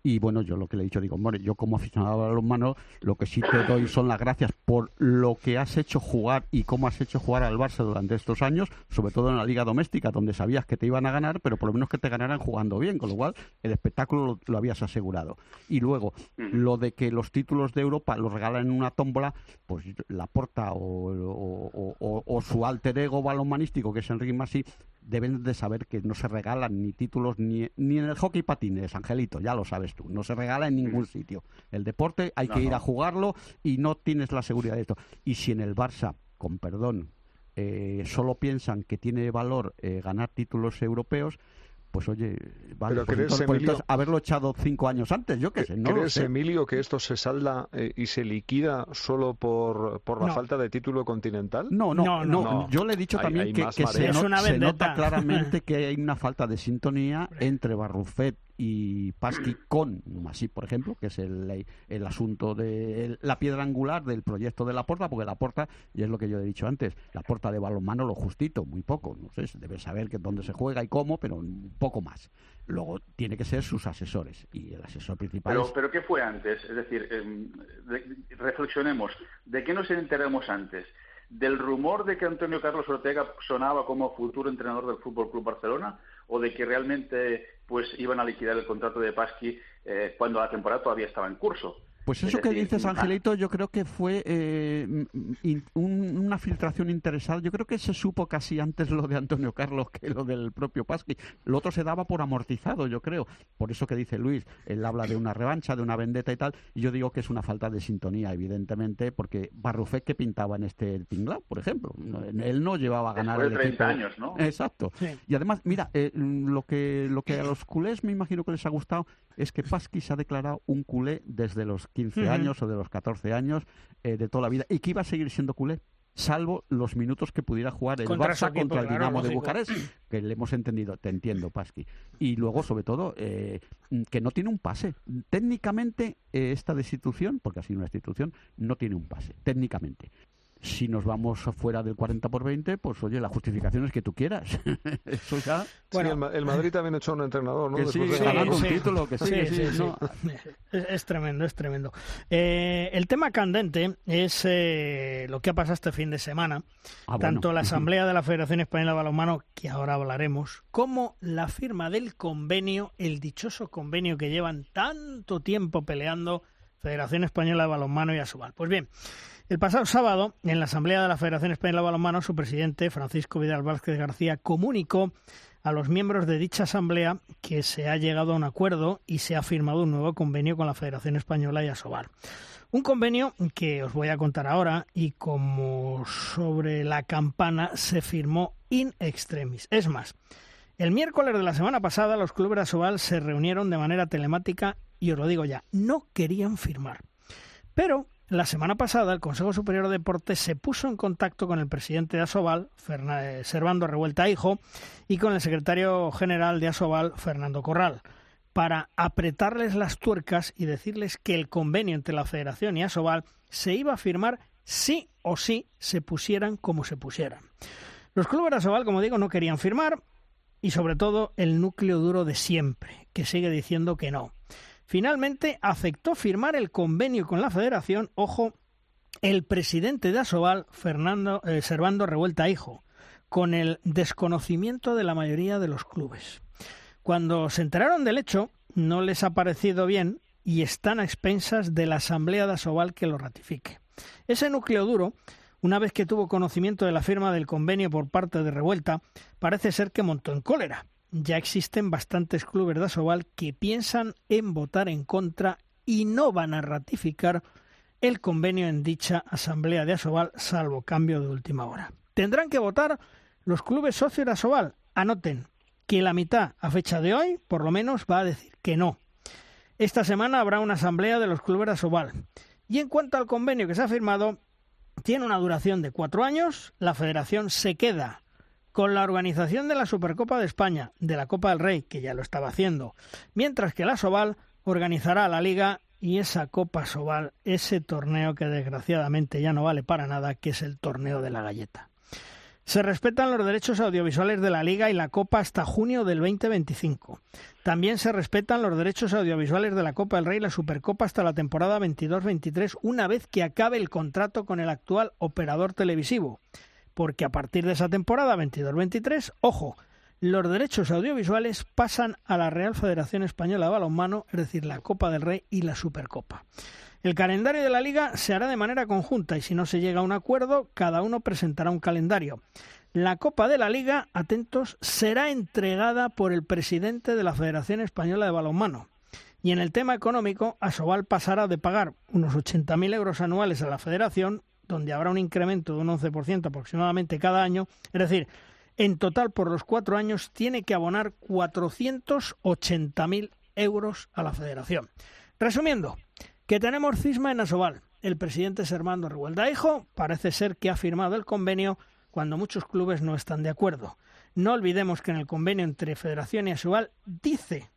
y bueno, yo lo que le he dicho, digo, bueno, yo como aficionado a los manos, lo que sí te doy son las gracias por lo que has hecho jugar y cómo has hecho jugar al Barça durante estos años, sobre todo en la liga doméstica, donde sabías que te iban a ganar, pero por lo menos que te ganaran jugando bien, con lo cual el espectáculo lo, habías asegurado. Y luego, lo de que los títulos de Europa los regalan en una tómbola, pues la porta o, su alter ego balonmanístico, que es Enrique Massi, deben de saber que no se regalan ni títulos ni, ni en el hockey patines, Angelito, ya lo sabes tú, no se regala en ningún sitio. El deporte hay que ir a jugarlo y no tienes la seguridad de esto. Y si en el Barça, con perdón, eh, solo piensan que tiene valor eh, ganar títulos europeos, pues oye, vale, pues pues haberlo echado cinco años antes, yo qué sé. No ¿Crees, Emilio, que esto se salda eh, y se liquida solo por, por la falta de título continental? No, no, no. Yo le he dicho también que, se, nota claramente que hay una falta de sintonía entre Barrufet y Pasqui con así por ejemplo, que es el, el asunto de la piedra angular del proyecto de la porta, porque la porta, y es lo que yo he dicho antes, la porta de balonmano lo justito, muy poco, no sé, debe saber que dónde se juega y cómo, pero un poco más. Luego tiene que ser sus asesores y el asesor principal. Pero, pero ¿qué fue antes? Es decir, em, reflexionemos, ¿de qué nos enteramos antes? del rumor de que Antonio Carlos Ortega sonaba como futuro entrenador del Fútbol Club Barcelona o de que realmente pues iban a liquidar el contrato de Pasqui eh, cuando la temporada todavía estaba en curso. Pues eso que dices, Angelito, yo creo que fue eh, una filtración interesada. Yo creo que se supo casi antes lo de Antonio Carlos que lo del propio Pasqui. Lo otro se daba por amortizado, yo creo. Por eso que dice Luis, él habla de una revancha, de una vendetta y tal. Y yo digo que es una falta de sintonía, evidentemente, porque Barrufet que pintaba en este tinglao, por ejemplo. Él no llevaba a ganar Después de 30 años, ¿no? Exacto. Y además, mira, eh, lo, que, lo que a los culés me imagino que les ha gustado es que Pasqui se ha declarado un culé desde los 15 años o de los 14 años eh, de toda la vida y que iba a seguir siendo culé salvo los minutos que pudiera jugar el Barça contra el Dinamo de Bucarest, que le hemos entendido, te entiendo, Pasqui. Y luego, sobre todo, eh, que no tiene un pase. Técnicamente, eh, esta destitución, porque ha sido una destitución, no tiene un pase, técnicamente si nos vamos fuera del 40 por 20, pues oye, la justificación es que tú quieras. Eso ya... Bueno, el, Madrid también ha hecho un entrenador, ¿no? Que sí, ganando un título, que sí, es, tremendo, es tremendo. Eh, el tema candente es eh, lo que ha pasado este fin de semana. Ah, Tanto la Asamblea de la Federación Española de Balonmano, que ahora hablaremos, como la firma del convenio, el dichoso convenio que llevan tanto tiempo peleando Federación Española de Balonmano y Asobal. Pues bien, el pasado sábado, en la Asamblea de la Federación Española de Balonmano, su presidente, Francisco Vidal Vázquez García, comunicó a los miembros de dicha asamblea que se ha llegado a un acuerdo y se ha firmado un nuevo convenio con la Federación Española y Asobal. Un convenio que os voy a contar ahora y como sobre la campana se firmó in extremis. Es más, el miércoles de la semana pasada los clubes de Asobal se reunieron de manera telemática y os lo digo ya, no querían firmar. Pero la semana pasada, el Consejo Superior de Deportes se puso en contacto con el presidente de Asobal, eh, Servando Revuelta Hijo, y con el secretario general de Asobal, Fernando Corral, para apretarles las tuercas y decirles que el convenio entre la Federación y Asobal se iba a firmar sí o sí se pusieran como se pusieran. Los clubes de Asobal, como digo, no querían firmar y sobre todo el núcleo duro de siempre, que sigue diciendo que no. Finalmente aceptó firmar el convenio con la Federación, ojo, el presidente de Asobal, Fernando eh, Servando Revuelta Hijo, con el desconocimiento de la mayoría de los clubes. Cuando se enteraron del hecho, no les ha parecido bien y están a expensas de la Asamblea de Asobal que lo ratifique. Ese núcleo duro, una vez que tuvo conocimiento de la firma del convenio por parte de Revuelta, parece ser que montó en cólera ya existen bastantes clubes de Asobal que piensan en votar en contra y no van a ratificar el convenio en dicha asamblea de Asobal, salvo cambio de última hora. Tendrán que votar los clubes socios de Asobal. Anoten que la mitad, a fecha de hoy, por lo menos, va a decir que no. Esta semana habrá una asamblea de los clubes de Asobal. Y en cuanto al convenio que se ha firmado, tiene una duración de cuatro años. La federación se queda con la organización de la Supercopa de España, de la Copa del Rey, que ya lo estaba haciendo, mientras que la Soval organizará la Liga y esa Copa Soval, ese torneo que desgraciadamente ya no vale para nada, que es el torneo de la galleta. Se respetan los derechos audiovisuales de la Liga y la Copa hasta junio del 2025. También se respetan los derechos audiovisuales de la Copa del Rey y la Supercopa hasta la temporada 22-23, una vez que acabe el contrato con el actual operador televisivo porque a partir de esa temporada 22-23, ojo, los derechos audiovisuales pasan a la Real Federación Española de Balonmano, es decir, la Copa del Rey y la Supercopa. El calendario de la liga se hará de manera conjunta y si no se llega a un acuerdo, cada uno presentará un calendario. La Copa de la Liga, atentos, será entregada por el presidente de la Federación Española de Balonmano. Y en el tema económico, Asobal pasará de pagar unos 80.000 euros anuales a la Federación donde habrá un incremento de un 11% aproximadamente cada año. Es decir, en total por los cuatro años tiene que abonar 480.000 euros a la federación. Resumiendo, que tenemos cisma en Asobal. El presidente Sermando Revuelta Hijo parece ser que ha firmado el convenio cuando muchos clubes no están de acuerdo. No olvidemos que en el convenio entre Federación y Asobal dice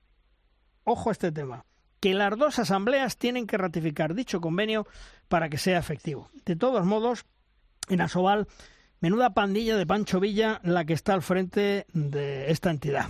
ojo a este tema, que las dos asambleas tienen que ratificar dicho convenio para que sea efectivo. De todos modos, en Asobal, menuda pandilla de Pancho Villa la que está al frente de esta entidad.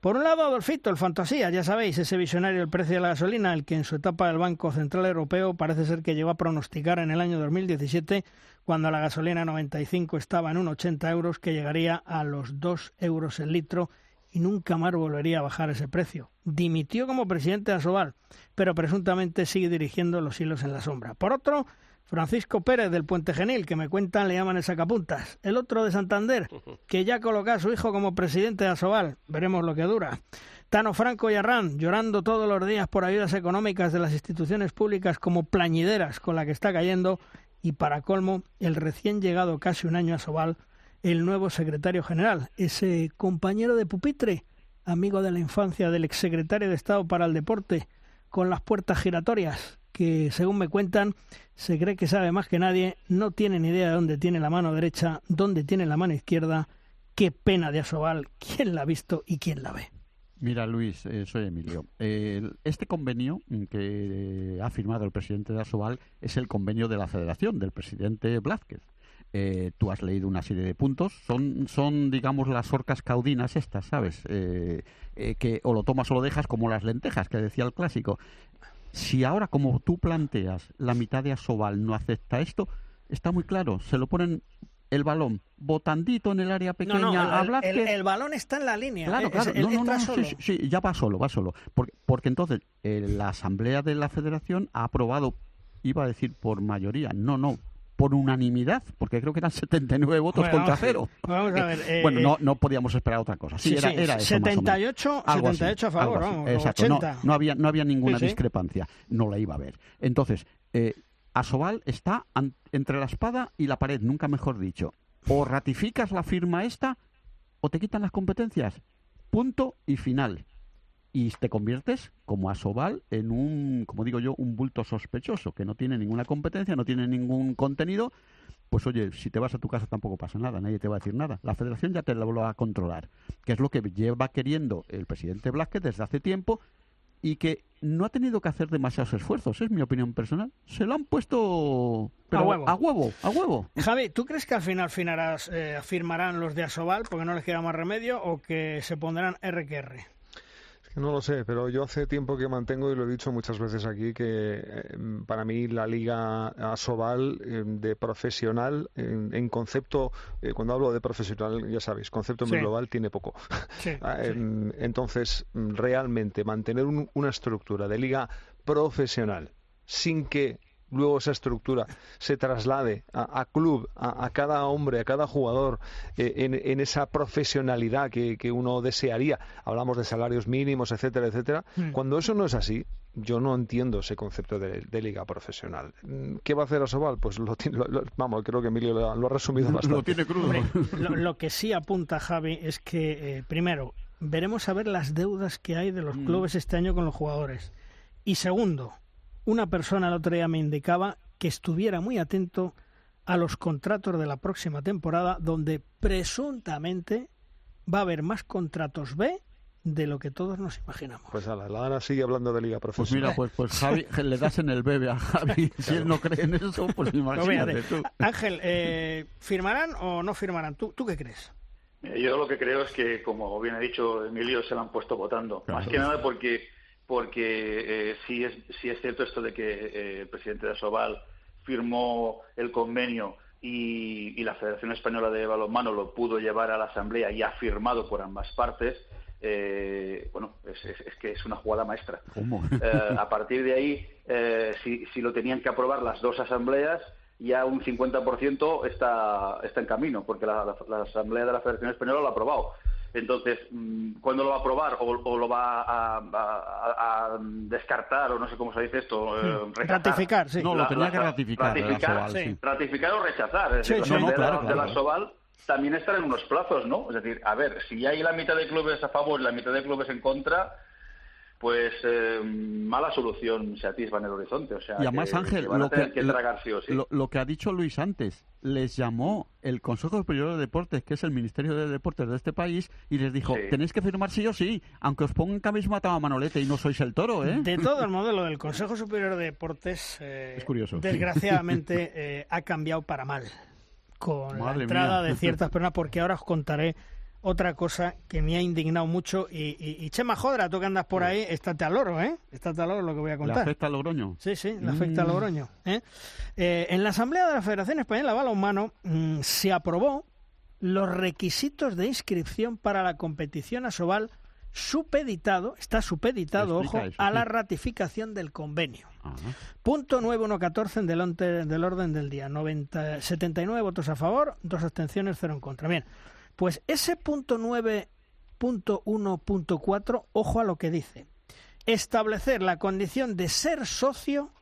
Por un lado, Adolfito, el fantasía, ya sabéis, ese visionario del precio de la gasolina, el que en su etapa del Banco Central Europeo parece ser que llegó a pronosticar en el año 2017, cuando la gasolina 95 estaba en 1,80 euros, que llegaría a los 2 euros el litro y nunca más volvería a bajar ese precio. Dimitió como presidente de Asobal, pero presuntamente sigue dirigiendo los hilos en la sombra. Por otro, Francisco Pérez del Puente Genil, que me cuentan le llaman el sacapuntas. El otro de Santander, que ya coloca a su hijo como presidente de Asobal. Veremos lo que dura. Tano Franco y Arran, llorando todos los días por ayudas económicas de las instituciones públicas como plañideras con la que está cayendo. Y para colmo, el recién llegado casi un año a el nuevo secretario general, ese compañero de pupitre, amigo de la infancia del exsecretario de Estado para el Deporte, con las puertas giratorias, que según me cuentan se cree que sabe más que nadie, no tiene ni idea de dónde tiene la mano derecha, dónde tiene la mano izquierda. Qué pena de Asobal, quién la ha visto y quién la ve. Mira, Luis, eh, soy Emilio. este convenio que ha firmado el presidente de Asobal es el convenio de la Federación, del presidente Blázquez. Eh, tú has leído una serie de puntos. Son, son digamos, las orcas caudinas estas, ¿sabes? Eh, que o lo tomas o lo dejas como las lentejas, que decía el clásico. Si ahora, como tú planteas, la mitad de Asobal no acepta esto, está muy claro, se lo ponen el balón botandito en el área pequeña no, no, el, balón está en la línea. Claro, claro. Sí, ya va solo, va solo. Porque, porque entonces eh, la Asamblea de la Federación ha aprobado, iba a decir por mayoría, no, no, por unanimidad, porque creo que eran 79 votos contra cero. Vamos a ver. Eh, bueno, no, eh, no podíamos esperar otra cosa. Sí, era, era eso 78, 78 a favor, vamos, Exacto. 80. No, había, no había ninguna discrepancia. No la iba a haber. Entonces, eh, Asobal está entre la espada y la pared, nunca mejor dicho. O ratificas la firma esta o te quitan las competencias. Punto y final y te conviertes como Asobal en un, como digo yo, un bulto sospechoso que no tiene ninguna competencia, no tiene ningún contenido. Pues oye, si te vas a tu casa tampoco pasa nada, nadie te va a decir nada. La federación ya te lo va a controlar, que es lo que lleva queriendo el presidente Blasquez desde hace tiempo y que no ha tenido que hacer demasiados esfuerzos, es mi opinión personal. Se lo han puesto a huevo. A huevo, a huevo. Javi, ¿tú crees que al final firmarás, eh, firmarán los de Asobal porque no les queda más remedio o que se pondrán RQR? No lo sé, pero yo hace tiempo que mantengo, y lo he dicho muchas veces aquí, que eh, para mí la Liga Asobal eh, de profesional, en, concepto, eh, cuando hablo de profesional, ya sabéis, concepto global tiene poco. Ah, entonces, realmente mantener una estructura de liga profesional sin que luego esa estructura se traslade a, club, a, cada hombre, a cada jugador, eh, en, esa profesionalidad que, uno desearía. Hablamos de salarios mínimos, etcétera, etcétera. Hmm. Cuando eso no es así, yo no entiendo ese concepto de, liga profesional. ¿Qué va a hacer Asobal? Pues lo, vamos, creo que Emilio lo, ha resumido bastante. Lo tiene crudo. lo, que sí apunta Javi es que, eh, primero, veremos a ver las deudas que hay de los hmm. clubes este año con los jugadores. Y segundo, una persona el otro día me indicaba que estuviera muy atento a los contratos de la próxima temporada, donde presuntamente va a haber más contratos B de lo que todos nos imaginamos. Pues a la Lara sigue hablando de liga profesional. Pues mira, pues, pues Javi, le das en el bebé a Javi. Si él no cree en eso, pues imagínate tú. Ángel, eh, ¿firmarán o no firmarán? ¿Tú, ¿Tú qué crees? Yo lo que creo es que, como bien ha dicho Emilio, se lo han puesto votando. Más que nada porque porque eh, sí, es, sí es cierto esto de que eh, el presidente de Asobal firmó el convenio y, la Federación Española de Balonmano lo pudo llevar a la Asamblea y ha firmado por ambas partes. Eh, bueno, es, que es una jugada maestra. a partir de ahí, si, si lo tenían que aprobar las dos asambleas, ya un 50% está, está en camino, porque la, la, Asamblea de la Federación Española lo ha aprobado. Entonces, mm, ¿cuándo lo va a aprobar o, lo va a, descartar o no sé cómo se dice esto? Eh, ratificar, sí. No, lo tenía que ratificar. Ratificar, o rechazar. Es decir, de, la, Soval también están en unos plazos, ¿no? Es decir, a ver, si hay la mitad de clubes a favor y la mitad de clubes en contra, pues eh, mala solución se atisba en el horizonte. O sea, y además, Ángel, lo, que, lo, que ha dicho Luis antes, les llamó el Consejo Superior de Deportes, que es el Ministerio de Deportes de este país, y les dijo, tenéis que firmar sí o sí, aunque os pongan camiseta a Manolete y no sois el toro, ¿eh? De todo el modelo del Consejo Superior de Deportes, eh, es curioso. desgraciadamente, eh, ha cambiado para mal con la entrada de ciertas personas, porque ahora os contaré otra cosa que me ha indignado mucho. Y, y, Chema Jodra, tú que andas por ahí, estate al loro, ¿eh? Estate al loro lo que voy a contar. ¿Le afecta a Logroño? Sí, sí, le afecta a mm. Logroño. ¿eh? ¿eh? en la Asamblea de la Federación Española de Balonmano mmm, se aprobó los requisitos de inscripción para la competición asobal supeditado, está supeditado, ojo, a la ratificación del convenio. Punto 9114 del, del orden del día. 90, 79 votos a favor, dos abstenciones, cero en contra. Bien, pues ese punto 9.1.4, ojo a lo que dice. Establecer la condición de ser socio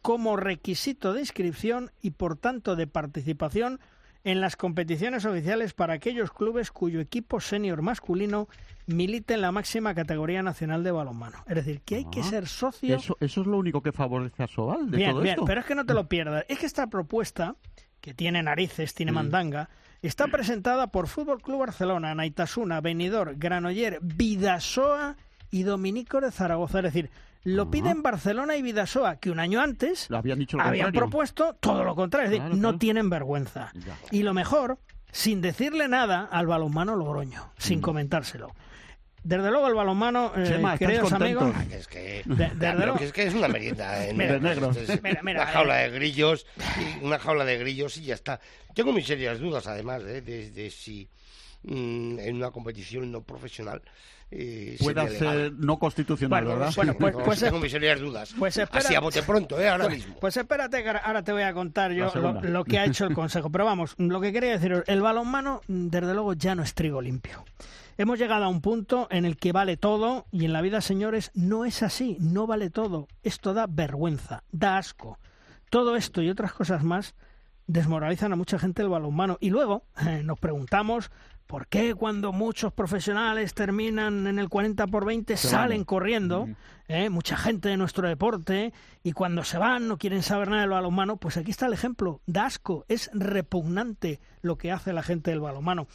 como requisito de inscripción y por tanto de participación en las competiciones oficiales para aquellos clubes cuyo equipo senior masculino milite en la máxima categoría nacional de balonmano. Es decir, que hay que ah, ser socio. Eso, es lo único que favorece a Sobal de bien, todo bien, pero es que no te lo pierdas. Es que esta propuesta, que tiene narices, tiene mandanga, Está presentada por Fútbol Club Barcelona, Naitasuna, Benidorm, Granoller, Vidasoa y Dominico de Zaragoza. Es decir, lo piden Barcelona y Vidasoa, que un año antes habían, propuesto todo lo contrario. Es decir, no tienen vergüenza. Y lo mejor, sin decirle nada al balonmano Logroño, sin mm. comentárselo. Desde luego el balonmano, eh, queridos amigos, ah, es que, es que es una merienda, ¿eh? una jaula de grillos, una jaula de grillos y ya está. Tengo mis serias dudas, además, ¿eh? de, si mm, en una competición no profesional eh, pueda ser no constitucional, ¿verdad? Bueno, pues, pues, tengo mis serias dudas. Pues Así a bote pronto, ¿eh? Ahora pues, mismo. Pues espérate, que ahora te voy a contar yo lo, que ha hecho el Consejo. Pero vamos, lo que quería decir, el balonmano, desde luego, ya no es trigo limpio. Hemos llegado a un punto en el que vale todo y en la vida, señores, no es así, no vale todo. Esto da vergüenza, da asco. Todo esto y otras cosas más desmoralizan a mucha gente el balonmano. Y luego eh, nos preguntamos por qué cuando muchos profesionales terminan en el 40 por 20 salen corriendo, eh, mucha gente de nuestro deporte, y cuando se van no quieren saber nada del balonmano. Pues aquí está el ejemplo, da asco, es repugnante lo que hace la gente del balonmano.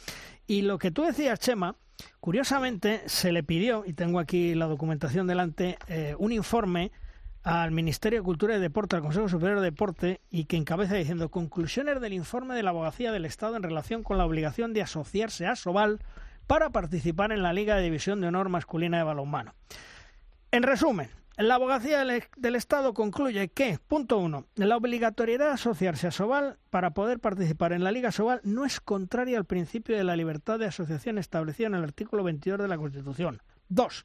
Y lo que tú decías, Chema, Curiosamente, se le pidió, y tengo aquí la documentación delante, eh, un informe al Ministerio de Cultura y Deporte, al Consejo Superior de Deporte, y que encabeza diciendo conclusiones del informe de la Abogacía del Estado en relación con la obligación de asociarse a Sobal para participar en la Liga de División de Honor Masculina de Balonmano. En resumen, la abogacía del, Estado concluye que, punto uno, la obligatoriedad de asociarse a Sobal para poder participar en la Liga Sobal no es contraria al principio de la libertad de asociación establecido en el artículo 22 de la Constitución. Dos,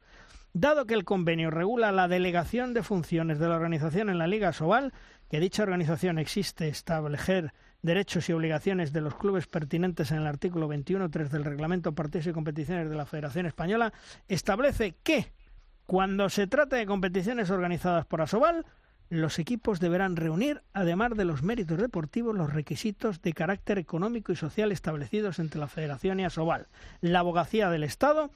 dado que el convenio regula la delegación de funciones de la organización en la Liga Sobal, que dicha organización existe establecer derechos y obligaciones de los clubes pertinentes en el artículo 21.3 del Reglamento Partidos y Competiciones de la Federación Española, establece que cuando se trata de competiciones organizadas por Asobal, los equipos deberán reunir, además de los méritos deportivos, los requisitos de carácter económico y social establecidos entre la Federación y Asobal. La abogacía del Estado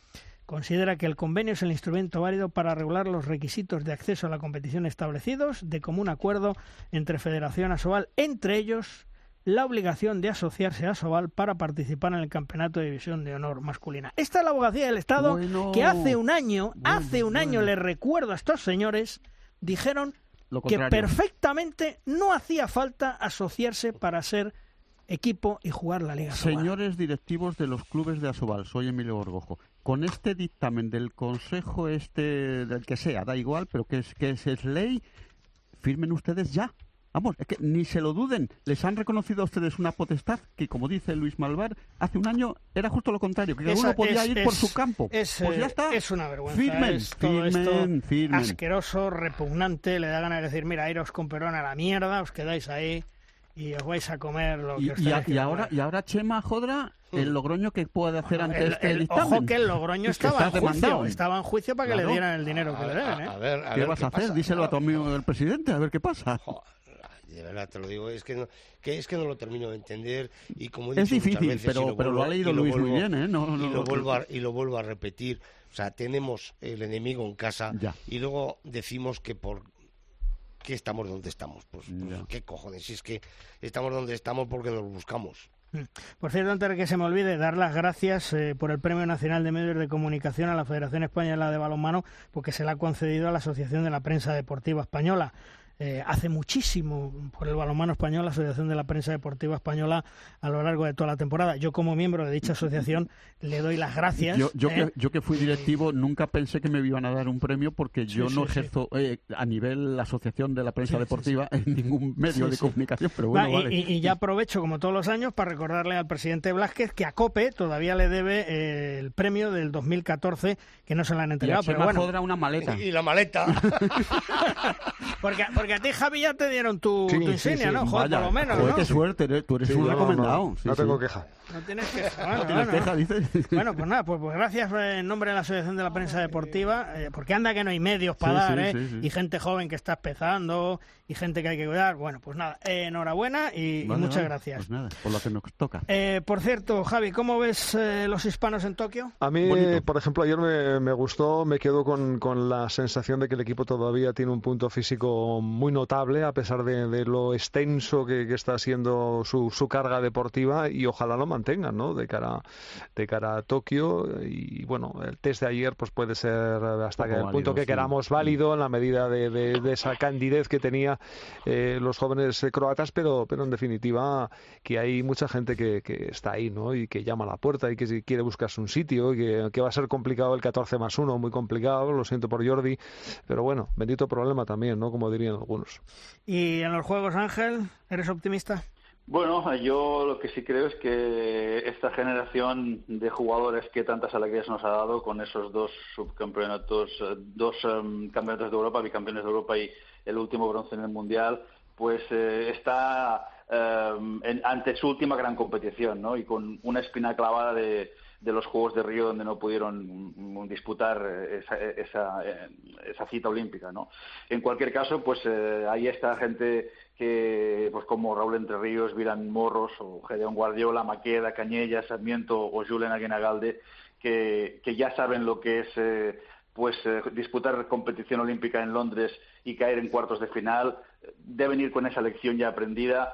considera que el convenio es el instrumento válido para regular los requisitos de acceso a la competición establecidos de común acuerdo entre Federación Asobal, entre ellos la obligación de asociarse a Sobal para participar en el Campeonato de División de Honor masculina. Esta es la abogacía del Estado que hace un año, hace un año, les recuerdo a estos señores, dijeron que perfectamente no hacía falta asociarse para ser equipo y jugar la Liga Señores directivos de los clubes de Asobal, soy Emilio Borgojo. Con este dictamen del Consejo, este, del que sea, da igual, pero que es, que es ley, firmen ustedes ya. Vamos, es que ni se lo duden. Les han reconocido a ustedes una potestad que, como dice Luis Malvar, hace un año era justo lo contrario, que uno podía ir por su campo. Es, pues ya está. Es una vergüenza. Firmen, firmen, firmen. Asqueroso, repugnante, le da ganas de decir, mira, iros con Perón a la mierda, os quedáis ahí y os vais a comer lo que y, os y, y ahora y ahora Chema Jodra el Logroño que puede hacer ante este dictamen. Ojo que el Logroño estaba en juicio, estaba en juicio para que le dieran el dinero que le deben. ¿eh? ¿Qué, vas a hacer? Díselo a tu amigo el presidente, a ver qué pasa de verdad te lo digo, es que no, que es que no lo termino de entender y como es difícil, pero, pero lo ha leído Luis muy bien, ¿eh? No, y, lo vuelvo a, y lo vuelvo a repetir. O sea, tenemos el enemigo en casa y luego decimos que por qué estamos donde estamos. Pues, pues qué cojones, si es que estamos donde estamos porque nos buscamos. Mm. Por cierto, antes de que se me olvide, dar las gracias eh, por el Premio Nacional de Medios de Comunicación a la Federación Española de Balonmano, porque se le ha concedido a la Asociación de la Prensa Deportiva Española. Eh, hace muchísimo por el balonmano español, la Asociación de la Prensa Deportiva Española, a lo largo de toda la temporada. Yo, como miembro de dicha asociación, le doy las gracias. Yo, yo, que, ¿eh? yo que fui directivo, nunca pensé que me iban a dar un premio porque yo no ejerzo eh, a nivel la Asociación de la Prensa Deportiva en ningún medio de comunicación. Pero bueno, y, ya aprovecho, como todos los años, para recordarle al presidente Blázquez que a COPE todavía le debe el premio del 2014 que no se le han entregado. pero bueno. una maleta. Y la maleta. porque, porque a ti, Javi, ya te dieron tu, insignia, ¿no? Joder, por lo menos, ¿no? qué suerte, tú eres un recomendado. No, tengo queja. No tienes queja. Bueno, queja, Bueno, pues nada, pues, pues, gracias en nombre de la Asociación de la Prensa Deportiva, eh, porque anda que no hay medios para dar, ¿eh? Y gente joven que está empezando, y gente que hay que cuidar. Bueno, pues nada, enhorabuena y, muchas gracias. Pues nada, por lo que nos toca. Eh, por cierto, Javi, ¿cómo ves eh, los hispanos en Tokio? A mí, por ejemplo, ayer me, me, gustó, me quedo con, con la sensación de que el equipo todavía tiene un punto físico muy notable, a pesar de, lo extenso que, está siendo su, su, carga deportiva y ojalá lo mantengan, ¿no? De cara, de cara a Tokio y bueno, el test de ayer pues puede ser hasta el punto que queramos válido en la medida de, de, esa candidez que tenía eh, los jóvenes croatas, pero, pero en definitiva que hay mucha gente que, que, está ahí, ¿no? Y que llama a la puerta y que quiere buscarse un sitio y que, que va a ser complicado el 14 más 1, muy complicado, lo siento por Jordi, pero bueno, bendito problema también, ¿no? Como dirían algunos. ¿Y en los Juegos Ángel, eres optimista? Bueno, yo lo que sí creo es que esta generación de jugadores que tantas alegrías nos ha dado con esos dos subcampeonatos, eh, dos em, campeonatos de Europa, bicampeones de Europa y el último bronce en el Mundial, pues eh, está em, ante su última gran competición, ¿no? Y con una espina clavada de, de los Juegos de Río donde no pudieron mm, disputar eh, esa, esa, eh, esa cita olímpica, ¿no? En cualquier caso, pues eh, ahí está gente que, pues como Raúl Entre Ríos, Viran Morros o Gedeón Guardiola, Maqueda, Cañella, Sarmiento o Julen Aguinagalde, que, que ya saben lo que es pues disputar competición olímpica en Londres y caer en cuartos de final, deben ir con esa lección ya aprendida,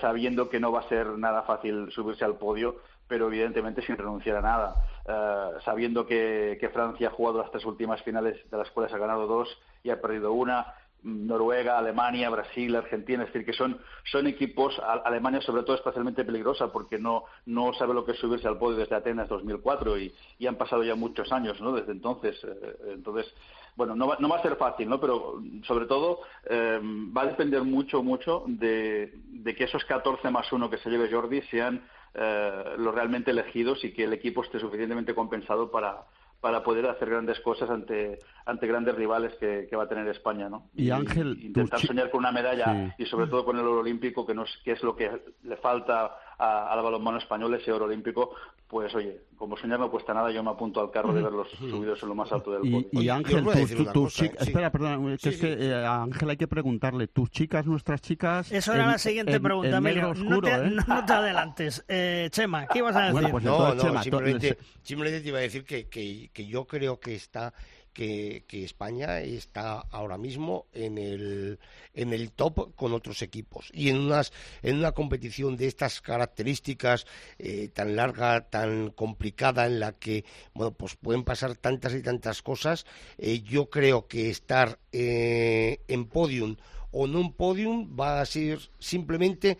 sabiendo que no va a ser nada fácil subirse al podio pero evidentemente sin renunciar a nada, eh, sabiendo que, Francia ha jugado las tres últimas finales, de las cuales ha ganado dos y ha perdido una, Noruega, Alemania, Brasil, Argentina, es decir, que son, son equipos, Alemania sobre todo especialmente peligrosa porque no, no sabe lo que es subirse al podio desde Atenas 2004 y, y han pasado ya muchos años ¿no? desde entonces. Eh, entonces, bueno, no va, no va a ser fácil, ¿no? pero sobre todo eh, va a depender mucho, mucho de, de que esos 14 más 1 que se lleve Jordi sean eh, los realmente elegidos y que el equipo esté suficientemente compensado para, para poder hacer grandes cosas ante, ante grandes rivales que, va a tener España, ¿no? Y Ángel... intentar soñar con una medalla y sobre todo con el oro olímpico, que, no es, que es lo que le falta al balonmano español, ese oro olímpico, pues oye, como soñar no cuesta nada, yo me apunto al carro de verlos subidos en lo más alto del podio. Y, Ángel, tus chicas... Espera, perdón, que es que eh, a Ángel hay que preguntarle, tus chicas, nuestras chicas... Eso era la siguiente pregunta, Emilio. Oscuro, no, te, ¿eh? no, te, adelantes. Eh, Chema, ¿qué ibas a decir? Bueno, pues no, no, simplemente, simplemente te iba a decir que, que, que yo creo que está que, España está ahora mismo en el, en el top con otros equipos. Y en, unas, en una competición de estas características eh, tan larga, tan complicada, en la que bueno, pues pueden pasar tantas y tantas cosas, eh, yo creo que estar eh, en podium o en un podium va a ser simplemente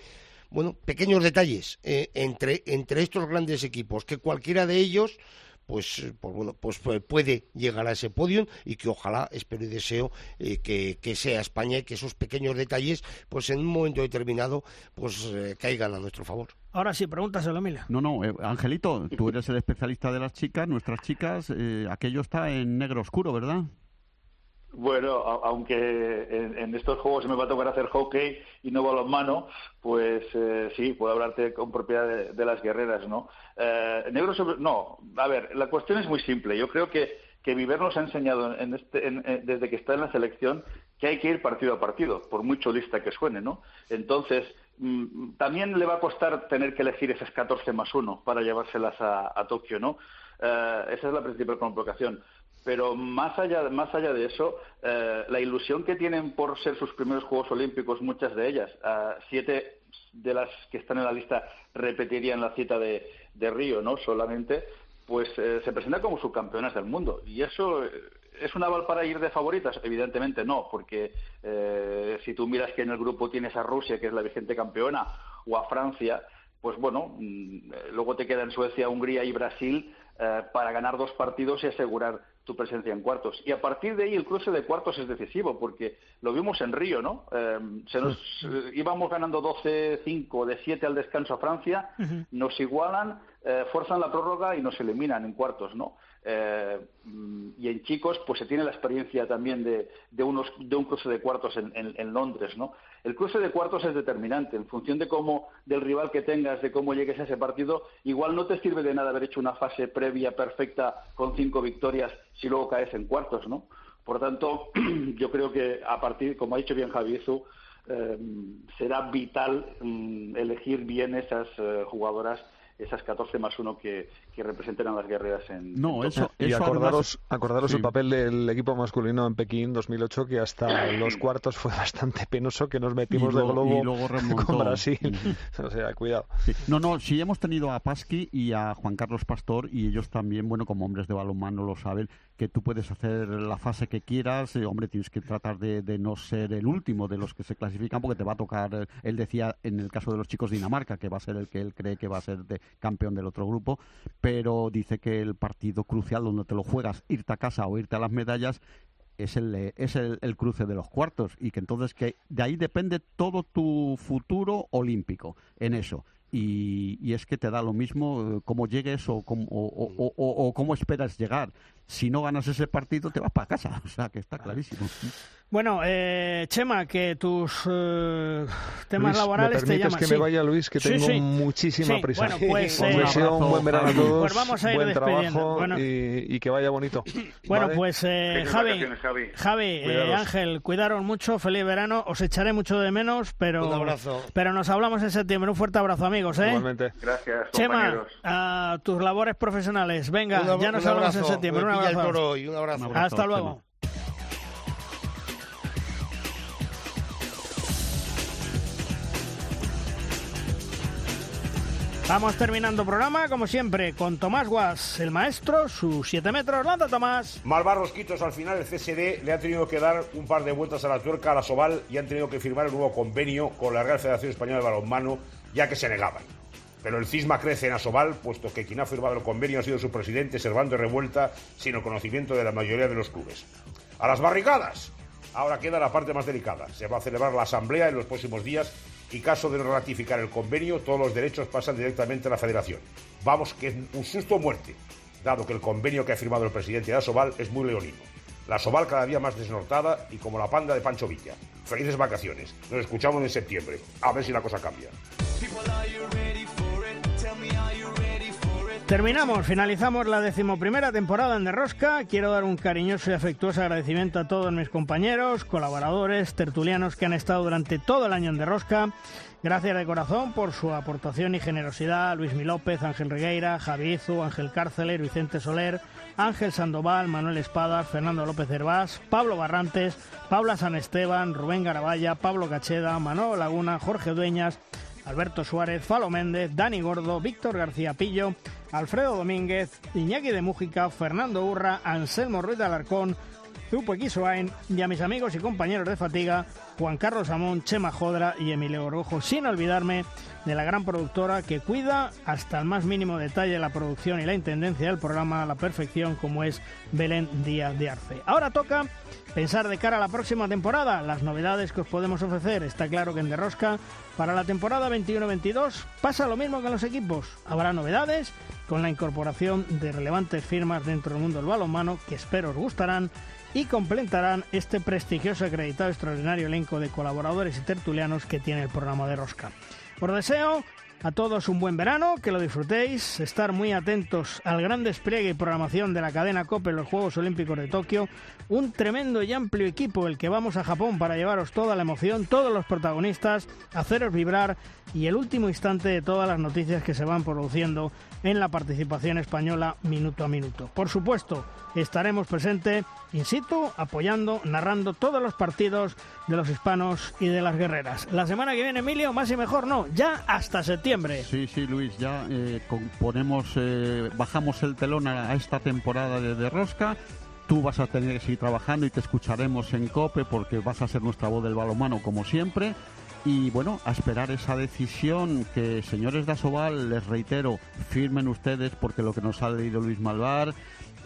bueno, pequeños detalles entre, entre estos grandes equipos, que cualquiera de ellos pues, eh, pues bueno, pues puede llegar a ese podio y que ojalá, espero y deseo eh, que, sea España y que esos pequeños detalles, pues en un momento determinado, pues eh, caigan a nuestro favor. Ahora sí, pregúntaselo, Mila. No, no, Angelito, tú eres el especialista de las chicas, nuestras chicas, aquello está en negro oscuro, ¿verdad? Bueno, aunque en, estos juegos me va a tocar hacer hockey y no balonmano, pues eh, sí, puedo hablarte con propiedad de, las guerreras, ¿no? Eh, negro sobre... No, a ver, la cuestión es muy simple. Yo creo que, que Viver nos ha enseñado este, desde que está en la selección que hay que ir partido a partido, por mucho lista que suene, ¿no? Entonces, mm, también le va a costar tener que elegir esas 14 más 1 para llevárselas a, Tokio, ¿no? Eh, esa es la principal complicación. Pero más allá, más allá de eso, eh, la ilusión que tienen por ser sus primeros Juegos Olímpicos, muchas de ellas, siete de las que están en la lista repetirían la cita de, de Río, ¿no? Solamente, pues eh, se presentan como subcampeonas del mundo. Y eso ¿Es un aval para ir de favoritas? Evidentemente no, porque eh, si tú miras que en el grupo tienes a Rusia, que es la vigente campeona, o a Francia, pues bueno, mm, luego te quedan Suecia, Hungría y Brasil eh, para ganar dos partidos y asegurar tu presencia en cuartos. Y a partir de ahí el cruce de cuartos es decisivo, porque lo vimos en Río, ¿no? se nos íbamos ganando 12-5 de 7 al descanso a Francia, nos igualan, fuerzan la prórroga y nos eliminan en cuartos, ¿no? Eh, y en chicos, pues se tiene la experiencia también de, de, unos, de un cruce de cuartos en, en, Londres, ¿no? El cruce de cuartos es determinante. En función de cómo, del rival que tengas, de cómo llegues a ese partido, igual no te sirve de nada haber hecho una fase previa perfecta con cinco victorias si luego caes en cuartos, ¿no? Por tanto, yo creo que a partir, como ha dicho bien Javiezu, eh, será vital mm, elegir bien esas eh, jugadoras esas 14 más 1 que, que representen a las guerreras en. No, eso. Y acordaros, acordaros el papel del equipo masculino en Pekín 2008, que hasta los cuartos fue bastante penoso, que nos metimos de globo con Brasil. o sea, cuidado. No, no, sí hemos tenido a Pasqui y a Juan Carlos Pastor, y ellos también, bueno, como hombres de balonmano lo saben, que tú puedes hacer la fase que quieras, eh, hombre, tienes que tratar de, de, no ser el último de los que se clasifican, porque te va a tocar, eh, él decía en el caso de los chicos Dinamarca, que va a ser el que él cree que va a ser de campeón del otro grupo, pero dice que el partido crucial donde te lo juegas, irte a casa o irte a las medallas, es el, es el, cruce de los cuartos y que entonces que de ahí depende todo tu futuro olímpico en eso. Y, y es que te da lo mismo eh, cómo llegues o cómo, o, o cómo esperas llegar. Si no ganas ese partido te vas para casa, o sea que está clarísimo. Bueno, eh, Chema, que tus eh, temas laborales te llaman. que me vaya, Luis, que tengo muchísima prisa. Bueno, pues, eh, un buen verano a todos, pues vamos a ir buen trabajo y, que vaya bonito. Bueno, pues eh, Javi, Javi, Ángel, cuidaron mucho, feliz verano, os echaré mucho de menos, pero, un abrazo. pero nos hablamos en septiembre. Un fuerte abrazo, amigos. ¿eh? Igualmente. Gracias, Chema, a tus labores profesionales. Venga, ya nos hablamos en septiembre. Un abrazo. Un abrazo. Hasta luego. Vamos terminando programa, como siempre, con Tomás Guas, el maestro, sus 7 metros. ¡Landa, Tomás! Malvar Rosquitos, al final el CSD le ha tenido que dar un par de vueltas a la tuerca a la Soval y han tenido que firmar el nuevo convenio con la Real Federación Española de Balonmano, ya que se negaban. Pero el cisma crece en Asobal, puesto que quien ha firmado el convenio ha sido su presidente, Servando Revuelta, sin el conocimiento de la mayoría de los clubes. ¡A las barricadas! Ahora queda la parte más delicada. Se va a celebrar la asamblea en los próximos días y caso de no ratificar el convenio, todos los derechos pasan directamente a la federación. Vamos, que es un susto muerte, dado que el convenio que ha firmado el presidente de Asobal es muy leonino. La Soval cada día más desnortada y como la panda de Pancho Villa. Felices vacaciones. Nos escuchamos en septiembre. A ver si la cosa cambia. Terminamos, finalizamos la decimoprimera temporada en Derrosca. Quiero dar un cariñoso y afectuoso agradecimiento a todos mis compañeros, colaboradores, tertulianos que han estado durante todo el año en Derrosca. Gracias de corazón por su aportación y generosidad. Luis Mi López, Ángel Regueira, Javiezu, Ángel Cárceler, Vicente Soler, Ángel Sandoval, Manuel Espadas, Fernando López Hervás, Pablo Barrantes, Paula San Esteban, Rubén Garabaya, Pablo Cacheda, Manolo Laguna, Jorge Dueñas, Alberto Suárez, Falo Méndez, Dani Gordo, Víctor García Pillo, Alfredo Domínguez, Iñaki de Mújica, Fernando Urra, Anselmo Ruiz de Alarcón, Equisoain y a mis amigos y compañeros de fatiga, Juan Carlos Amón, Chema Jodra y Emilio Orgojo, sin olvidarme de la gran productora que cuida hasta el más mínimo detalle la producción y la intendencia del programa a la perfección como es Belén Díaz de Arce. Ahora toca pensar de cara a la próxima temporada, las novedades que os podemos ofrecer. Está claro que en Derrosca para la temporada 21-22 pasa lo mismo que en los equipos. Habrá novedades con la incorporación de relevantes firmas dentro del mundo del balonmano que espero os gustarán y completarán este prestigioso acreditado extraordinario elenco de colaboradores y tertulianos que tiene el programa de Rosca. Por deseo a todos un buen verano, que lo disfrutéis, estar muy atentos al gran despliegue y programación de la cadena COPE en los Juegos Olímpicos de Tokio, un tremendo y amplio equipo el que vamos a Japón para llevaros toda la emoción, todos los protagonistas, haceros vibrar y el último instante de todas las noticias que se van produciendo en la participación española minuto a minuto. Por supuesto, estaremos presentes in situ, apoyando, narrando todos los partidos de los hispanos y de las guerreras. La semana que viene, Emilio, más y mejor no, ya hasta septiembre. Sí, sí, Luis, ya eh, ponemos, eh, bajamos el telón a, esta temporada de, de Rosca tú vas a tener que seguir trabajando y te escucharemos en COPE porque vas a ser nuestra voz del balonmano como siempre. Y bueno, a esperar esa decisión que, señores de Asobal, les reitero, firmen ustedes porque lo que nos ha leído Luis Malvar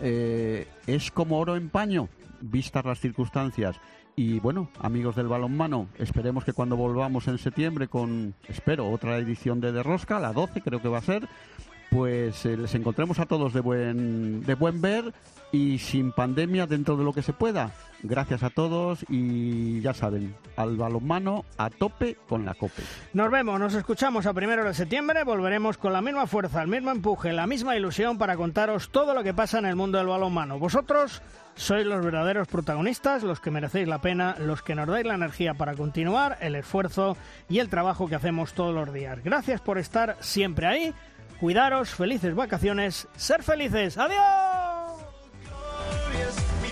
eh, es como oro en paño, vistas las circunstancias. Y bueno, amigos del balonmano, esperemos que cuando volvamos en septiembre con, espero, otra edición de Derrosca, la 12 creo que va a ser, pues eh, les encontremos a todos de buen, de buen ver y sin pandemia dentro de lo que se pueda. Gracias a todos y ya saben, al balonmano a tope con la COPE. Nos vemos, nos escuchamos a primero de septiembre, volveremos con la misma fuerza, el mismo empuje, la misma ilusión para contaros todo lo que pasa en el mundo del balonmano. Vosotros sois los verdaderos protagonistas, los que merecéis la pena, los que nos dais la energía para continuar, el esfuerzo y el trabajo que hacemos todos los días. Gracias por estar siempre ahí. Cuidaros, felices vacaciones, ser felices. ¡Adiós! glorious.